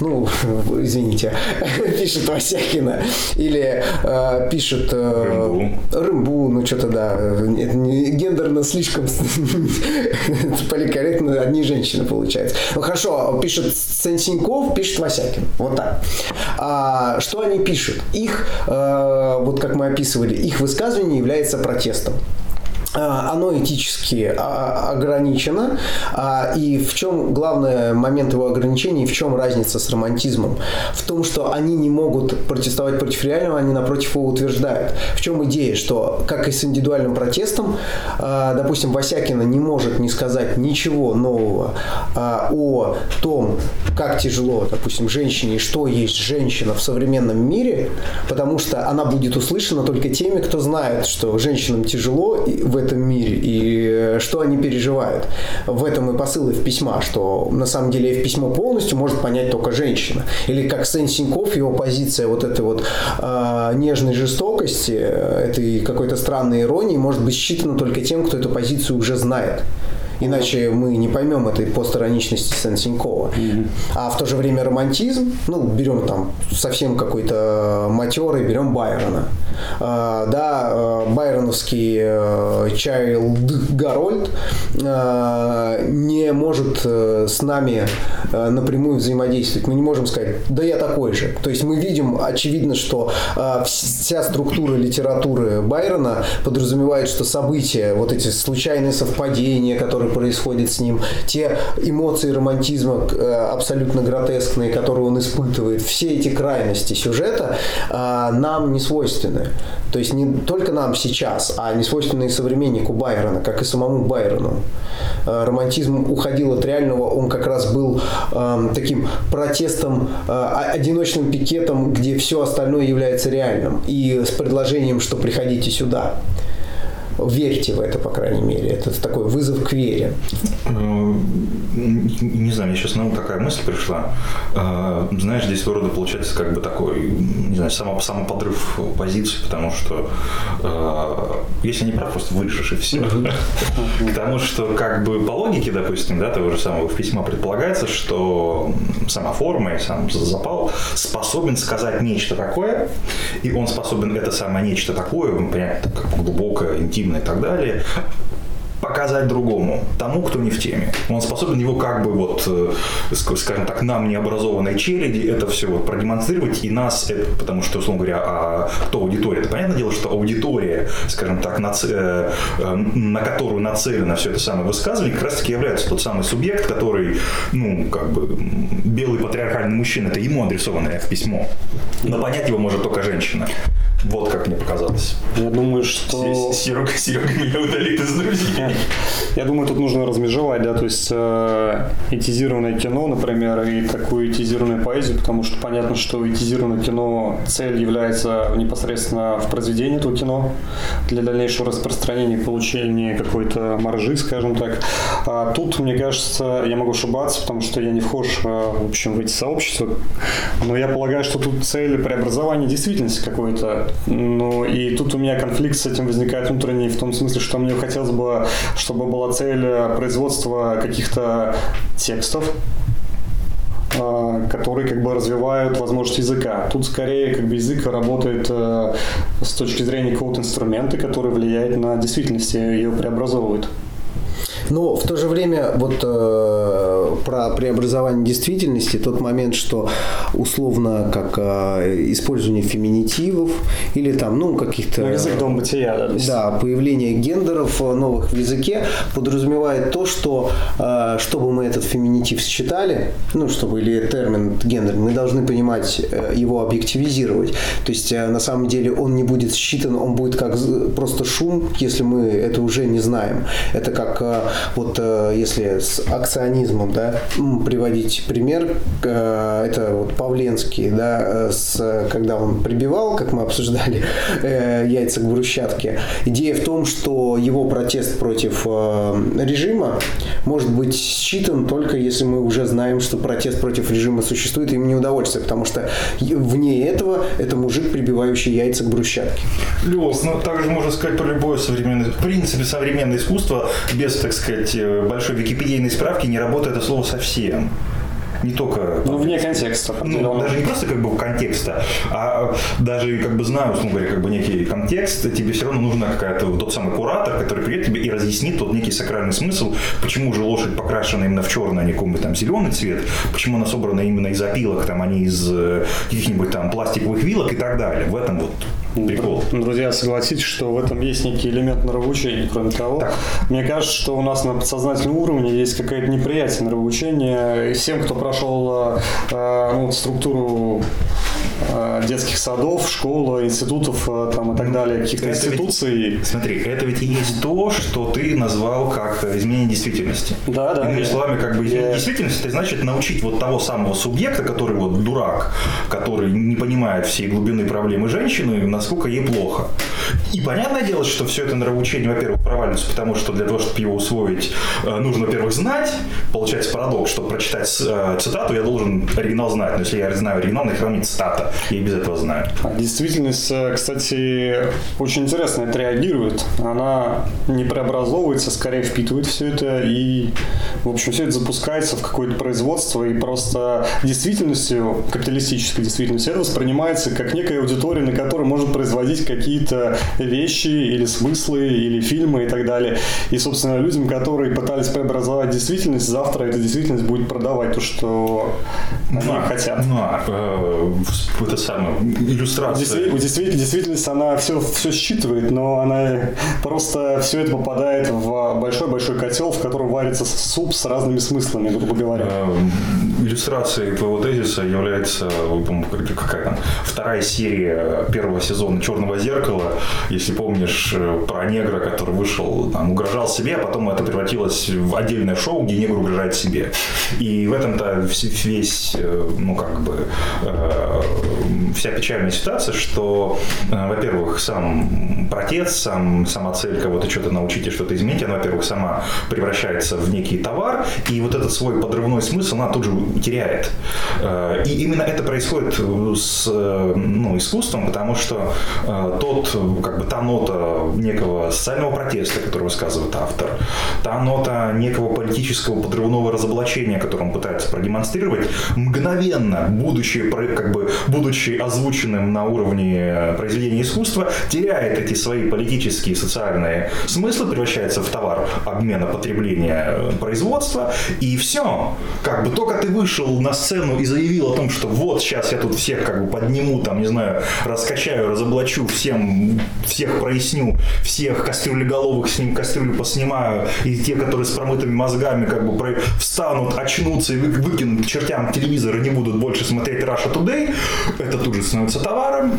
ну, [laughs] извините, [laughs] пишет Васякина или э, пишет э, Рымбу. Рымбу, ну, что-то, да, это не, гендерно слишком [laughs] поликорректно одни женщины получается. Ну хорошо, пишет Сенсеньков, пишет Васякин. Вот так. А, что они пишут? Их, э, вот как мы описывали, их высказывание является протестом. А, оно этически а, ограничено. А, и в чем главный момент его ограничения, в чем разница с романтизмом? В том, что они не могут протестовать против реального, они напротив его утверждают. В чем идея? Что, как и с индивидуальным протестом, допустим, Васякина не может не сказать ничего нового о том, как тяжело, допустим, женщине, что есть женщина в современном мире, потому что она будет услышана только теми, кто знает, что женщинам тяжело в этом мире и э, что они переживают. В этом и посыл в письма, что на самом деле в письмо полностью может понять только женщина. Или как Сен Синьков, его позиция вот этой вот э, нежной жестокости, этой какой-то странной иронии может быть считана только тем, кто эту позицию уже знает. Иначе мы не поймем этой постироничности Сен-Синькова. Mm-hmm. А в то же время романтизм, ну, берем там совсем какой-то матерый, берем Байрона. А, да, э, байроновский э, Чайлд Гарольд э, не может с нами напрямую взаимодействовать. Мы не можем сказать, да я такой же. То есть мы видим, очевидно, что вся структура литературы Байрона подразумевает, что события, вот эти случайные совпадения, которые происходят с ним, те эмоции романтизма абсолютно гротескные, которые он испытывает, все эти крайности сюжета нам не свойственны. То есть не только нам сейчас, а не свойственные современнику Байрона, как и самому Байрону. Э, романтизм уходил от реального, он как раз был э, таким протестом, э, одиночным пикетом, где все остальное является реальным, и с предложением, что приходите сюда верьте в это, по крайней мере. Это такой вызов к вере. Э, не знаю, мне сейчас на ум такая мысль пришла. Э, знаешь, здесь вроде получается как бы такой, не знаю, само, самоподрыв позиции, потому что э, если не прав, просто вырежешь и все. [laughs] Потому что как бы по логике, допустим, да, того же самого в письма предполагается, что сама форма и сам запал способен сказать нечто такое, и он способен это самое нечто такое, понять, как глубокое, интимное, интимно и так далее, показать другому, тому, кто не в теме. Он способен его как бы вот, э, скажем так, нам необразованной череди это все вот продемонстрировать и нас, это, потому что, условно говоря, а кто аудитория? Это понятное дело, что аудитория, скажем так, на, э, э, на которую нацелено все это самое высказывание, как раз таки является тот самый субъект, который, ну, как бы, белый патриархальный мужчина, это ему адресованное в письмо. Но понять его может только женщина. Вот как мне показалось. Я думаю, что... Серега, Серега меня удалит из друзей. Я думаю, тут нужно размежевать, да, то есть э, этизированное кино, например, и такую этизированную поэзию, потому что понятно, что этизированное кино цель является непосредственно в произведении этого кино. Для дальнейшего распространения получения какой-то маржи, скажем так. А тут, мне кажется, я могу ошибаться, потому что я не вхож, э, в общем, в эти сообщества, но я полагаю, что тут цель преобразования действительности какой-то. Ну, и тут у меня конфликт с этим возникает внутренний в том смысле, что мне хотелось бы, чтобы была цель производства каких-то текстов, а, которые как бы развивают возможность языка. Тут скорее как бы язык работает э, с точки зрения какого-то инструмента, который влияет на действительность и ее преобразовывает. Но в то же время вот э, про преобразование действительности, тот момент, что условно как э, использование феминитивов или там, ну, каких-то... Ну, язык дом бытия, да. Да, появление гендеров э, новых в языке подразумевает то, что э, чтобы мы этот феминитив считали, ну, чтобы или термин гендер, мы должны понимать э, его объективизировать. То есть э, на самом деле он не будет считан, он будет как просто шум, если мы это уже не знаем. Это как э, вот э, если с акционизмом, да, приводить пример, э, это вот Павленский, да, э, с, когда он прибивал, как мы обсуждали, яйца к брусчатке. Идея в том, что его протест против режима может быть считан только если мы уже знаем, что протест против режима существует, и им не удовольствие, потому что вне этого это мужик, прибивающий яйца к брусчатке. Лёс, ну также можно сказать про любое современное, в принципе, современное искусство без, так сказать, э, большой википедийной справки не работает это слово совсем. Не только... Ну, вне контекста. Ну, даже не просто как бы контекста, а даже как бы знаю, условно говоря, как бы некий контекст, тебе все равно нужна какая-то тот самый куратор, который придет тебе и разъяснит тот некий сакральный смысл, почему же лошадь покрашена именно в черный, а не какой-нибудь там зеленый цвет, почему она собрана именно из опилок, там, а не из э, каких-нибудь там пластиковых вилок и так далее. В этом вот прикол. Друзья, согласитесь, что в этом есть некий элемент нравоучения. Кроме того, Так. мне кажется, что у нас на подсознательном уровне есть какое-то неприятие нравоучения. И всем, кто прошел э, э, ну, структуру детских садов, школ, институтов э, там, и так далее, каких-то Это ведь- институций. Смотри, это ведь и есть то, что ты назвал как изменение действительности. Да, да. Иными словами, как бы изменение я- действительности, это значит научить вот того самого субъекта, который вот дурак, который не понимает всей глубины проблемы женщины, насколько ей плохо. И понятное дело, что все это нравоучение, во-первых, проваливается, потому что для того, чтобы его усвоить, э, нужно, во-первых, знать. Получается парадокс, чтобы прочитать э, цитату, я должен оригинал знать. Но если я знаю оригинал, нахера мне цитата? Я и без этого знаю. А Действительность, э, кстати, очень интересно отреагирует. Она не преобразовывается, скорее впитывает все это и, в общем, все это запускается в какое-то производство и просто действительностью, капиталистической действительностью, это воспринимается как некая аудитория, на которой может производить какие-то вещи или смыслы, или фильмы и так далее. И, собственно, людям, которые пытались преобразовать действительность, завтра эта действительность будет продавать то, что они На, хотят. на, э, в- это самое, иллюстрация. Действительно, действительно, действительность, она все, все считывает, но она просто все это попадает в большой-большой котел, в котором варится суп с разными смыслами, грубо говоря. Иллюстрацией твоего тезиса является, по-моему, как- какая там, вторая серия первого сезона «Черного зеркала». Если помнишь, э, про негра, который вышел, там, угрожал себе, а потом это превратилось в отдельное шоу, где негр угрожает себе. И в этом-то весь, э, ну, как бы, э, вся печальная ситуация, что, во-первых, сам протест, сам, сама цель кого-то что-то научить и что-то изменить, она, во-первых, сама превращается в некий товар, и вот этот свой подрывной смысл она тут же теряет. Э, И именно это происходит с э, ну, искусством, потому что э, тот, э, как бы та нота некого социального протеста, который высказывает автор, та нота некого политического подрывного разоблачения, которое он пытается продемонстрировать, мгновенно, будучи, как бы, будучи озвученным на уровне произведения искусства, теряет эти свои политические и социальные смыслы, превращается в товар обмена, потребления, э, производства, и все. Как бы только ты вышел на сцену и заявил о том, что вот сейчас я тут всех как бы подниму, там, не знаю, раскачаю, разоблачу, всем, всех проясню, всех кастрюлеголовых с ним кастрюлю поснимаю, и те, которые с промытыми мозгами как бы про- встанут, очнутся и вы- выкинут к чертям телевизор и не будут больше смотреть Russia Today, это тут же становится товаром,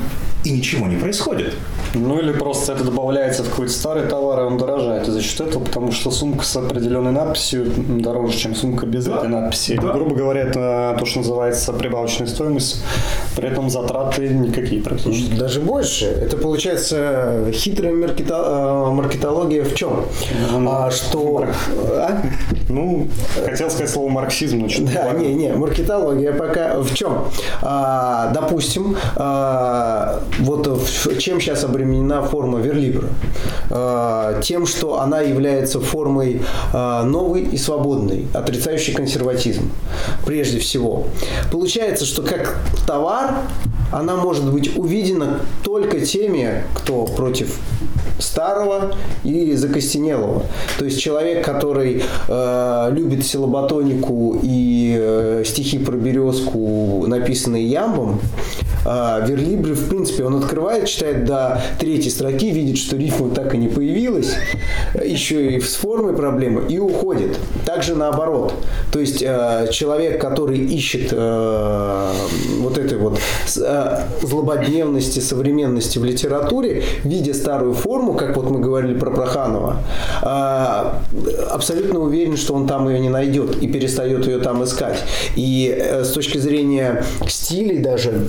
и ничего не происходит. Ну или просто это добавляется в какой-то старый товар, и он дорожает за счет этого, потому что сумка с определенной надписью дороже, чем сумка без Да, этой надписи. да. Грубо говоря, это то, что называется прибавочная стоимость, при этом затраты никакие практически. Даже больше. Это получается хитрая маркета- э, маркетология в чем? А, что... А? Ну, хотел сказать слово марксизм, но что-то Да, не, не, маркетология пока в чем? А, допустим, а, вот в- чем сейчас обременена форма верлибра? А, тем, что она является формой а, новой и свободной, отрицающей консерватизм, прежде всего. Получается, что как товар она может быть увидена только теми, кто против старого и закостенелого. То есть человек, который э, любит силоботонику и э, стихи про березку, написанные ямбом, э, Верлибре, в принципе, он открывает, читает до третьей строки, видит, что рифма так и не появилась, еще и с формой проблемы, и уходит. Также наоборот. То есть э, человек, который ищет э, вот этой вот э, злободневности, современности в литературе, видя старую форму, как вот мы говорили про Проханова, э, абсолютно уверен, что он там ее не найдет и перестает ее там искать. И э, с точки зрения стилей даже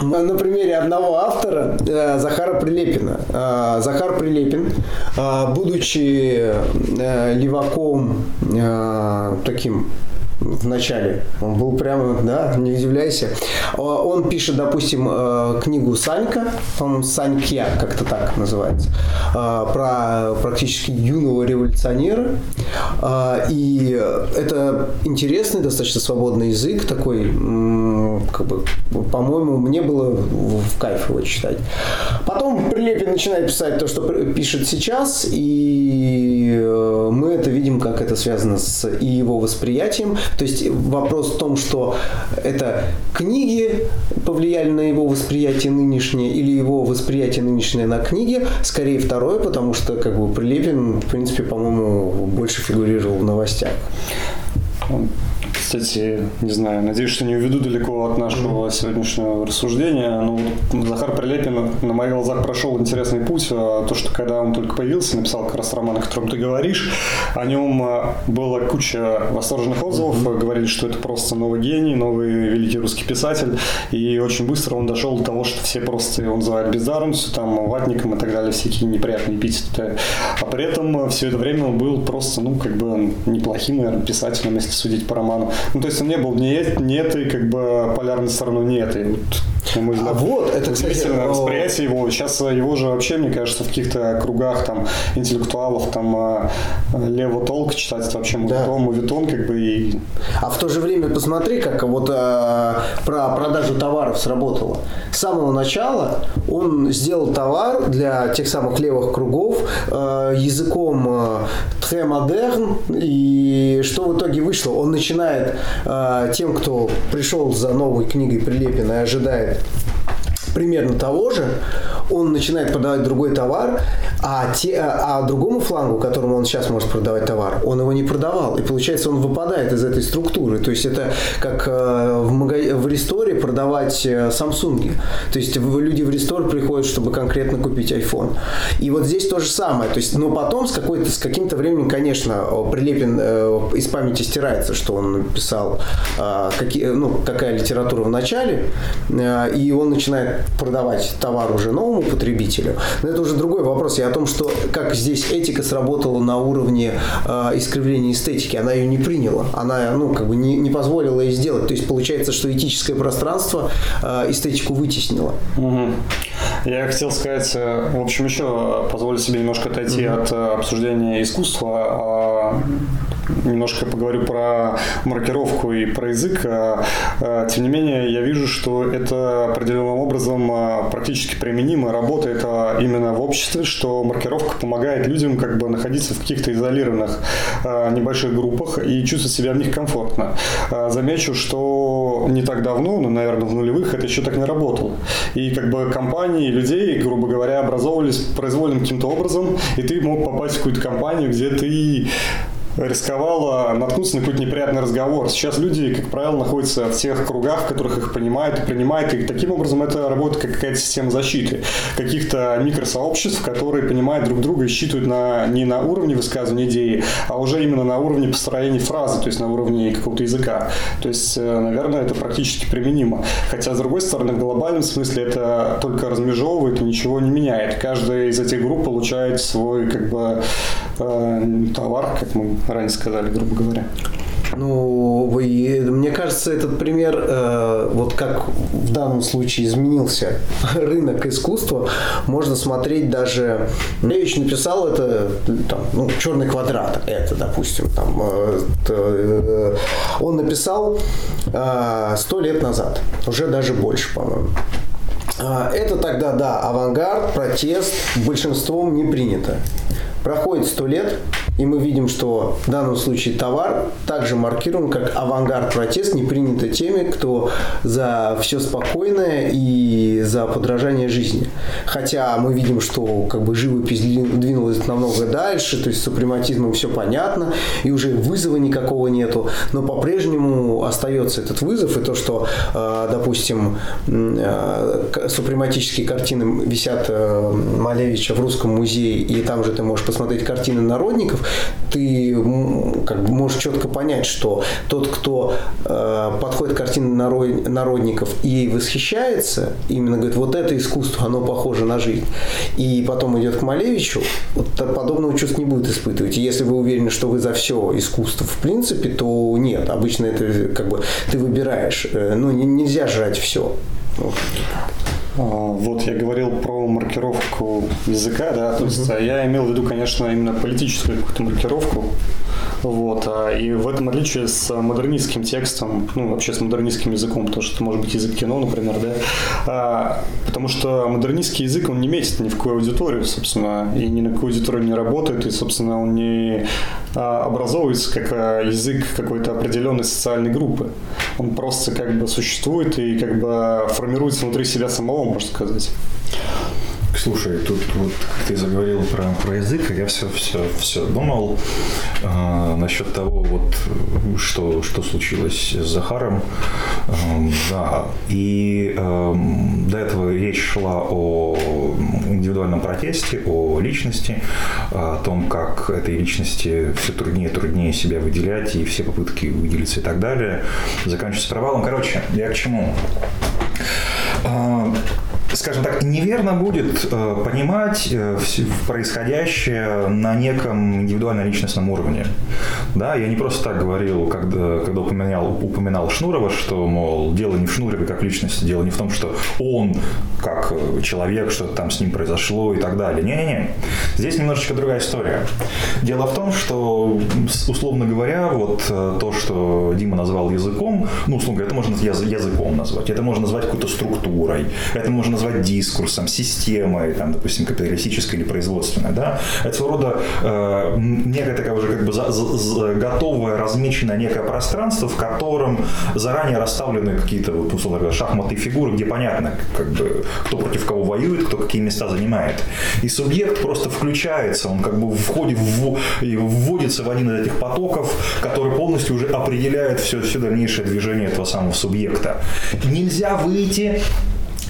на примере одного автора, э, Захара Прилепина. Э, Захар Прилепин, э, будучи леваком таким в начале. Он был прямо, да, не удивляйся. Он пишет, допустим, э, книгу Санька, по-моему, как-то так называется, э, про практически юного революционера. Э, и это интересный, достаточно свободный язык, такой, как бы, по-моему, мне было в кайф его читать. Потом Прилепин начинает писать то, что пишет сейчас, и мы это видим, как это связано с и его восприятием. То есть вопрос в том, что это книги повлияли на его восприятие нынешнее или его восприятие нынешнее на книги, скорее второе, потому что как бы Прилепин, в принципе, по-моему, больше фигурировал в новостях. Кстати, не знаю, надеюсь, что не уведу далеко от нашего сегодняшнего рассуждения. Ну, Захар Прилепин на моих глазах прошел интересный путь. А то, что когда он только появился, написал как раз роман, о котором ты говоришь, о нем а, была куча восторженных отзывов. Mm-hmm. Говорили, что это просто новый гений, новый великий русский писатель. И очень быстро он дошел до того, что все просто его называют бездарностью, там, ватником и так далее, всякие неприятные эпитеты. А при этом все это время он был просто, ну, как бы неплохим, наверное, писателем, если судить по роману. Ну, то есть он не был ни, ни этой, как бы, полярной стороной, ни этой. Вот, на мой взгляд, а вот, это, кстати, восприятие его. Сейчас его же вообще, мне кажется, в каких-то кругах там интеллектуалов, там а, лево толк читать вообще мувитон, да. мувитон, как бы и... А в то же время посмотри, как вот а, про продажу товаров сработало. С самого начала он сделал товар для тех самых левых кругов а, языком très modern, и что в итоге вышло? Он начинает э, тем, кто пришел за новой книгой Прилепина и ожидает примерно того же, он начинает продавать другой товар, а, те, а другому флангу, которому он сейчас может продавать товар, он его не продавал. И получается, он выпадает из этой структуры. То есть это как э, в, мага... в ресторе продавать Samsung. Э, то есть люди в рестор приходят, чтобы конкретно купить iPhone. И вот здесь то же самое. То есть, но потом с, какой-то, с каким-то временем, конечно, Прилепин э, из памяти стирается, что он написал, какие, ну, какая литература в начале, и он начинает продавать товар уже новому потребителю. Но это уже другой вопрос. Я о том, что как здесь этика сработала на уровне э, искривления эстетики. Она ее не приняла. Она ну, как бы не, не позволила ей сделать. То есть получается, что этическое пространство э, эстетику вытеснило. Угу. Я хотел сказать, э, в общем, еще позволю себе немножко отойти угу. от э, обсуждения искусства. Немножко поговорю про маркировку и про язык. А, а, тем не менее, я вижу, что это определенным образом а, практически применимо, работает именно в обществе, что маркировка помогает людям как бы находиться в каких-то изолированных небольших группах и чувствовать себя в них комфортно. Замечу, что не так давно, ну, наверное, в нулевых это еще так не работало. И как бы компании людей, грубо говоря, образовывались произвольным каким-то образом, и ты мог попасть в какую-то компанию, где ты рисковала наткнуться на какой-то неприятный разговор. Сейчас люди, как правило, находятся в тех кругах, в которых их понимают и принимают, и таким образом это работает как какая-то система защиты каких-то микросообществ, которые понимают друг друга и считывают на, не на уровне высказывания идеи, а уже именно на уровне построения фразы, то есть на уровне какого-то языка. То есть, э, наверное, это практически применимо. Хотя, с другой стороны, в глобальном смысле это только размежевывает и ничего не меняет. Каждая из этих групп получает свой как бы товар, как мы ранее сказали, грубо говоря. Ну, вы, мне кажется, этот пример, э, вот как в данном случае изменился [laughs] рынок искусства, можно смотреть даже... Левич написал это, там, ну, черный квадрат, это, допустим, там, э, э, он написал э, сто лет назад, уже даже больше, по-моему. А, это тогда, да, авангард, протест, большинством не принято. Проходит сто лет, и мы видим, что в данном случае товар также маркирован как авангард-протест, не принято теми, кто за все спокойное и за подражание жизни. Хотя мы видим, что как бы живопись двинулась намного дальше, то есть с супрематизмом все понятно, и уже вызова никакого нету, но по-прежнему остается этот вызов, и то, что, э, допустим, э, супрематические картины висят э, Малевича в Русском музее, и там же ты можешь посмотреть картины народников, ты как бы можешь четко понять, что тот, кто э, подходит к картине народ, народников и восхищается, именно говорит, вот это искусство, оно похоже на жизнь, и потом идет к Малевичу, вот подобного чувства не будет испытывать. Если вы уверены, что вы за все искусство в принципе, то нет, обычно это как бы ты выбираешь, э, ну нельзя жрать все. А, вот я говорил про маркировку языка, да, то есть uh я имел в виду, конечно, именно политическую какую-то маркировку, вот, а, и в этом отличие с модернистским текстом, ну, вообще с модернистским языком, то, что это может быть язык кино, например, да, а, потому что модернистский язык, он не метит ни в какую аудиторию, собственно, и ни на какую аудиторию не работает, и, собственно, он не а, образовывается как язык какой-то определенной социальной группы. Он просто как бы существует и как бы формируется внутри себя самого, можно сказать. Слушай, тут вот ты заговорил про, про язык, я все, все, все думал э, насчет того, вот, что, что случилось с Захаром. Э, да, и э, до этого речь шла о индивидуальном протесте, о личности, о том, как этой личности все труднее и труднее себя выделять, и все попытки выделиться и так далее заканчиваются провалом. Короче, я к чему? Скажем так, неверно будет э, понимать э, происходящее на неком индивидуально-личностном уровне. Да, я не просто так говорил, когда, когда упоминал, упоминал Шнурова, что, мол, дело не в Шнурове как личности, дело не в том, что он как человек, что там с ним произошло и так далее. Не-не-не. Здесь немножечко другая история. Дело в том, что, условно говоря, вот э, то, что Дима назвал языком, ну, условно говоря, это можно языком назвать, это можно назвать какой-то структурой, это можно назвать дискурсом, системой, там, допустим, капиталистической или производственной, да, это своего рода э, некая такая уже как бы за, за, готовое, размеченное некое пространство, в котором заранее расставлены какие-то, вот, условно говоря, шахматные фигуры, где понятно, как бы, кто против кого воюет, кто какие места занимает. И субъект просто включается, он как бы входит в, и вводится в один из этих потоков, который полностью уже определяет все, все дальнейшее движение этого самого субъекта. Нельзя выйти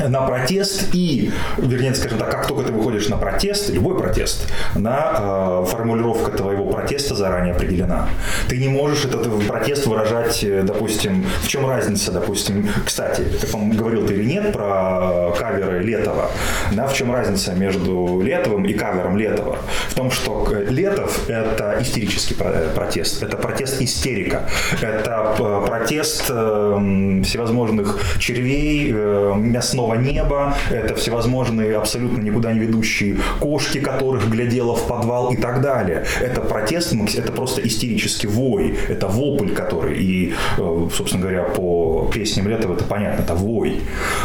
на протест и, вернее, скажем так, как только ты выходишь на протест, любой протест, на э, формулировка твоего протеста заранее определена. Ты не можешь этот протест выражать, э, допустим, в чем разница, допустим, кстати, ты, по говорил ты или нет про каверы Летова, да, в чем разница между Летовым и кавером Летова? В том, что Летов – это истерический э, протест, это протест истерика, это э, протест э, всевозможных червей, э, мясного ночного неба, это всевозможные абсолютно никуда не ведущие кошки, которых глядела в подвал и так далее. Это протест, это просто истерический вой, это вопль, который, и, э, собственно говоря, по песням Летова это понятно, это вой.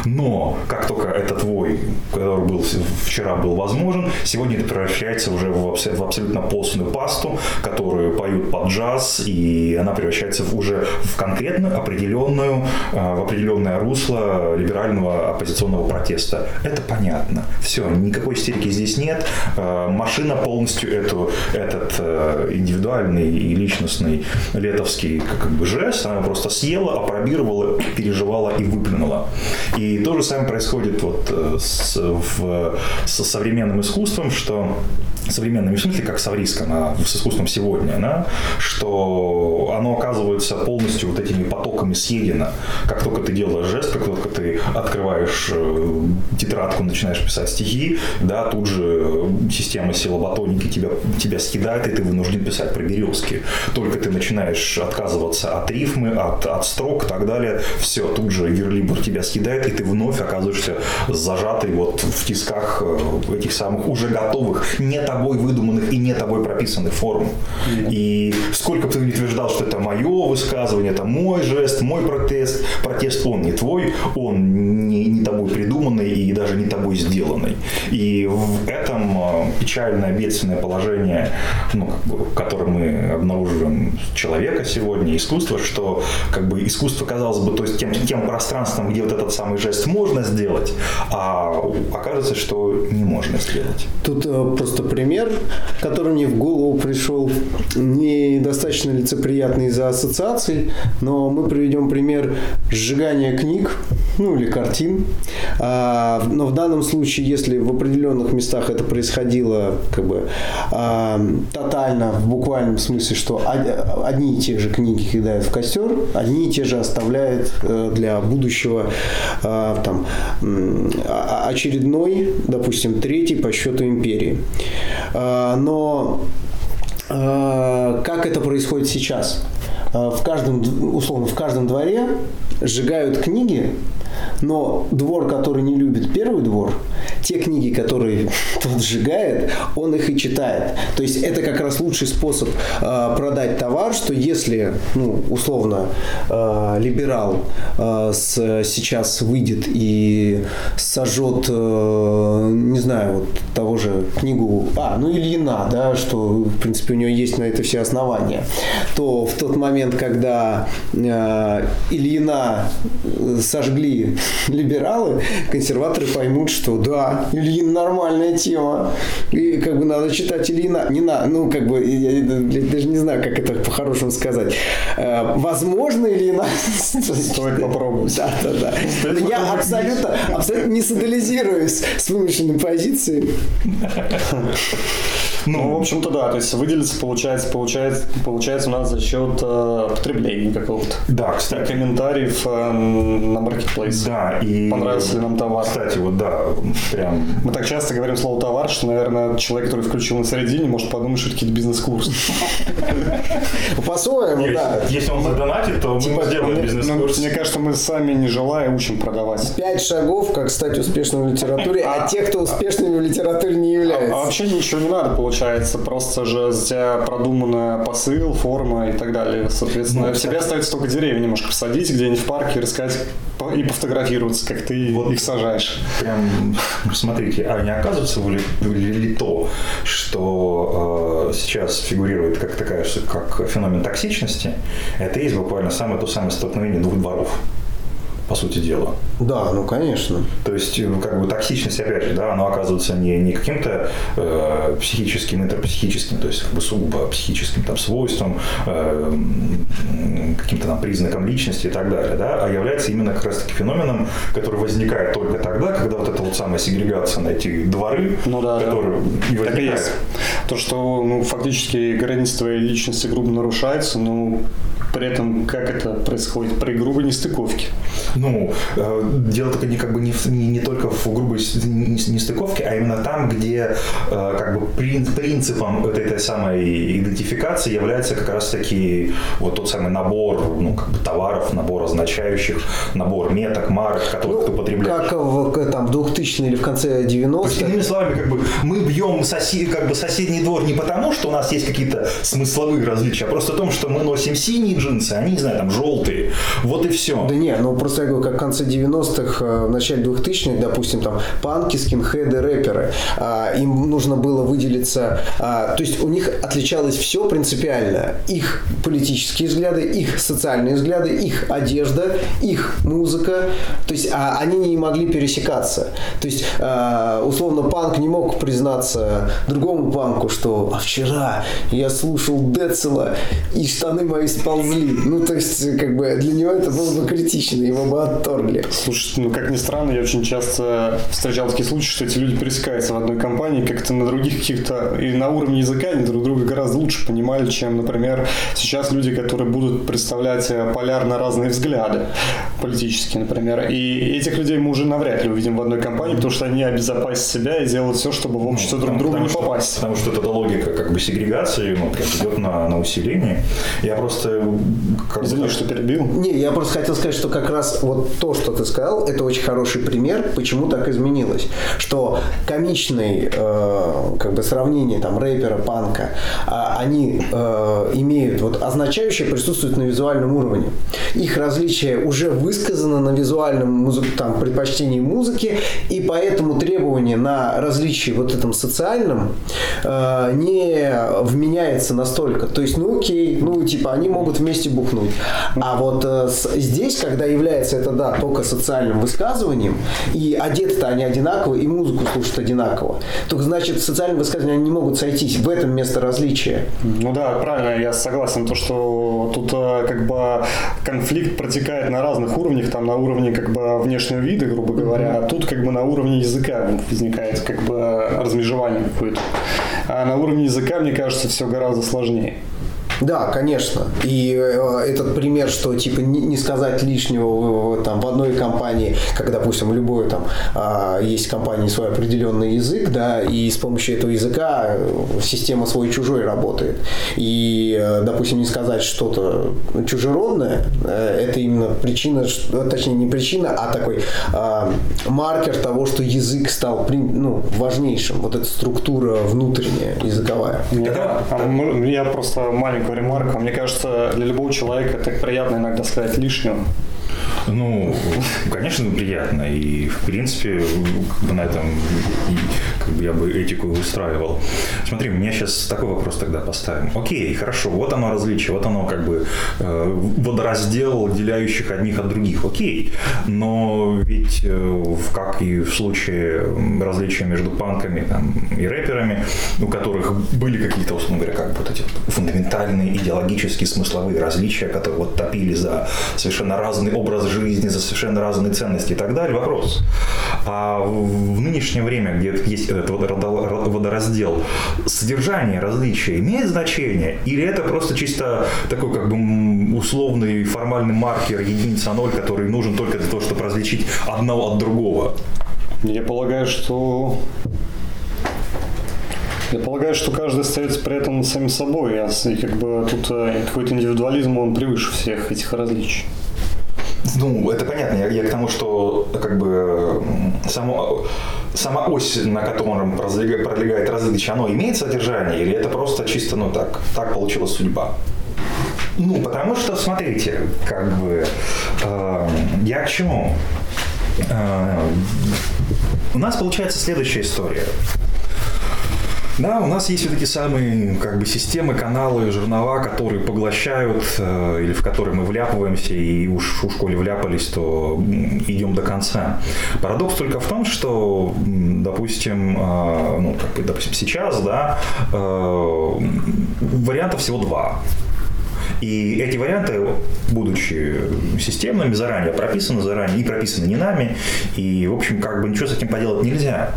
Но как только этот вой, который был вчера был возможен, сегодня это превращается уже в, абсолютно постную пасту, которую поют под джаз, и она превращается уже в конкретную, определенную, э, в определенное русло либерального оппозиционного оппозиционного протеста. Это понятно. Все, никакой истерики здесь нет. Э, машина полностью эту, этот э, индивидуальный и личностный летовский как бы жест, она просто съела, опробировала, переживала и выплюнула. И то же самое происходит вот э, с, в, со современным искусством, что современным, в смысле как с авриском, а с искусством сегодня, да, что оно оказывается полностью вот этими потоками съедено. Как только ты делаешь жест, как только ты открываешь э, тетрадку, начинаешь писать стихи, да, тут же система силоботоники тебя, тебя съедает, и ты вынужден писать про березки. Только ты начинаешь отказываться от рифмы, от, от строк и так далее, все, тут же верлибр тебя съедает, и ты вновь оказываешься зажатый вот в тисках э, этих самых уже готовых, не тобой выдуманных и не тобой прописанных форм. И сколько бы ты утверждал, что это мое высказывание, это мой жест, мой протест, протест он не твой, он не, не тобой придуманный и даже не тобой сделанный. И в этом э, печальное, бедственное положение, ну, как бы, которое мы обнаруживаем человека сегодня, искусство, что как бы искусство, казалось бы, то есть тем, тем пространством, где вот этот самый жест можно сделать, а окажется, что не можно сделать. Тут э, просто пример, который мне в голову пришел, недостаточно лицеприятный из-за ассоциаций, но мы приведем пример сжигания книг, ну или картин. А, но в данном случае, если в определенных местах это происходило как бы а, тотально, в буквальном смысле, что одни и те же книги кидают в костер, одни и те же оставляют э, для будущего а, там, очередной, допустим, третий по счету империи. Но как это происходит сейчас? В каждом, условно, в каждом дворе сжигают книги, но двор, который не любит первый двор, те книги, которые [laughs] тот сжигает, он их и читает. То есть это как раз лучший способ э, продать товар, что если, ну, условно, э, либерал э, с, сейчас выйдет и сожжет, э, не знаю, вот того же книгу, а, ну Ильина, да, что, в принципе, у него есть на это все основания, то в тот момент, когда э, Ильина сожгли [laughs] либералы, консерваторы поймут, что да, Ильин нормальная тема. И как бы надо читать Ильина. Не на, ну, как бы, я, я даже не знаю, как это по-хорошему сказать. Э, возможно, Ильина... [laughs] Стоит попробовать. Да, да, да. Но я абсолютно, абсолютно не солидаризируюсь с вымышленной позицией. Ну, ну, в общем-то, да. То есть выделиться получается, получается, получается у нас за счет э, потребления какого-то. Да, кстати. Комментариев э, на маркетплейс. Да, и... Понравился ли нам товар. Кстати, вот да, прям... Мы так часто говорим слово товар, что, наверное, человек, который включил на середине, может подумать, что это какие-то бизнес-курсы. По-своему, да. Если он задонатит, то мы типа, сделаем бизнес-курс. Мне кажется, мы сами, не желая, учим продавать. Пять шагов, как стать успешным в литературе, а те, кто успешными в литературе не являются. А вообще ничего не надо, получается просто же за тебя продуманная посыл, форма и так далее. Соответственно, ну, тебе остается только деревья немножко посадить где-нибудь в парке, рассказать и пофотографироваться, как ты вот их сажаешь. Прям, [laughs] смотрите, а не оказывается ли, ли то, что э, сейчас фигурирует как такая, как феномен токсичности, это есть буквально самое то самое столкновение двух дворов по сути дела. Да, ну конечно. То есть, ну, как бы токсичность, опять же, да, она оказывается не, не каким-то э, психическим, интерпсихическим, то есть как бы сугубо психическим там свойством, э, каким-то там признаком личности и так далее, да, а является именно как раз-таки феноменом, который возникает только тогда, когда вот эта вот самая сегрегация на эти дворы, ну, да, которые да. и возникает. Так и есть. То, что ну, фактически границы твоей личности грубо нарушаются, ну, при этом как это происходит? При грубой нестыковке. Ну, э, дело только не, как бы не, не, не только в грубой нестыковке, а именно там, где э, как бы принципом этой, этой самой идентификации является как раз таки вот тот самый набор ну, как бы товаров, набор означающих, набор меток, марок, которые ну, ты потребляешь. Как в там, 2000 или в конце 90-х. Иными словами, как бы мы бьем сосед, как бы соседний двор не потому, что у нас есть какие-то смысловые различия, а просто о том, что мы носим синий джинсы, они, не знаю, там желтые. Вот и все. Да нет, ну просто я говорю, как в конце 90-х, э, в начале 2000-х, допустим, там панки, скинхеды, рэперы, а, им нужно было выделиться, а, то есть у них отличалось все принципиально. Их политические взгляды, их социальные взгляды, их одежда, их музыка, то есть а, они не могли пересекаться. То есть, условно, панк не мог признаться другому панку, что а вчера я слушал Децела, и штаны мои сползли увезли. Ну, то есть, как бы для него это было бы критично, его бы отторгли. Слушай, ну, как ни странно, я очень часто встречал такие случаи, что эти люди пересекаются в одной компании, как-то на других каких-то, и на уровне языка они друг друга гораздо лучше понимали, чем, например, сейчас люди, которые будут представлять полярно разные взгляды политические, например. И этих людей мы уже навряд ли увидим в одной компании, потому что они обезопасят себя и делают все, чтобы в общество друг другу не попасть. Потому что эта логика как бы сегрегации ну, идет на, на усиление. Я просто как Извини, что перебил. Не, я просто хотел сказать, что как раз вот то, что ты сказал, это очень хороший пример, почему так изменилось. Что комичный э, как бы сравнение там рэпера, панка, а, они э, имеют вот означающее присутствует на визуальном уровне. Их различие уже высказано на визуальном музык, там, предпочтении музыки, и поэтому требование на различие вот этом социальном э, не вменяется настолько. То есть, ну окей, ну типа они могут вместе бухнуть. А вот э, с, здесь, когда является это, да, только социальным высказыванием, и одеты-то они одинаково, и музыку слушают одинаково, то значит социальные высказывания они не могут сойтись. В этом место различия. Ну да, правильно, я согласен, то, что тут э, как бы конфликт протекает на разных уровнях, там на уровне как бы внешнего вида, грубо говоря, а тут как бы на уровне языка возникает как бы размежевание какое-то. А на уровне языка, мне кажется, все гораздо сложнее. Да, конечно. И э, этот пример, что типа не, не сказать лишнего в, там в одной компании, как, допустим, любой там а, есть компании свой определенный язык, да, и с помощью этого языка э, система свой-чужой работает. И, э, допустим, не сказать что-то чужеродное, это именно причина, точнее не причина, а такой а, маркер того, что язык стал ну, важнейшим. Вот эта структура внутренняя языковая. Я, а я просто маленькую ремарку. Мне кажется, для любого человека так приятно иногда сказать лишнего. Ну, конечно, приятно. И, в принципе, на этом я бы этику устраивал. Смотри, меня сейчас такой вопрос тогда поставим. Окей, хорошо, вот оно различие, вот оно как бы э, водораздел, отделяющих одних от других. Окей, но ведь, э, как и в случае различия между панками там, и рэперами, у которых были какие-то, условно говоря, как вот эти фундаментальные идеологические смысловые различия, которые вот топили за совершенно разный образ жизни, за совершенно разные ценности и так далее. Вопрос. А в нынешнее время, где есть этот водораздел, содержание различия имеет значение? Или это просто чисто такой как бы условный формальный маркер единица ноль, который нужен только для того, чтобы различить одного от другого? Я полагаю, что я полагаю, что каждый остается при этом самим собой, и как бы тут э, какой-то индивидуализм, он превыше всех этих различий. Ну, это понятно. Я, я к тому, что как бы само, сама ось, на котором пролегает, пролегает различие, оно имеет содержание или это просто чисто, ну так, так получилась судьба? Ну, потому что, смотрите, как бы, э, я к чему? Э, у нас получается следующая история. Да, у нас есть эти самые как бы системы, каналы, журнала, которые поглощают э, или в которые мы вляпываемся и уж, уж коли вляпались, то идем до конца. Парадокс только в том, что, допустим, э, ну, как бы, допустим, сейчас, да, э, вариантов всего два. И эти варианты, будучи системными, заранее прописаны, заранее и прописаны не нами, и, в общем, как бы ничего с этим поделать нельзя.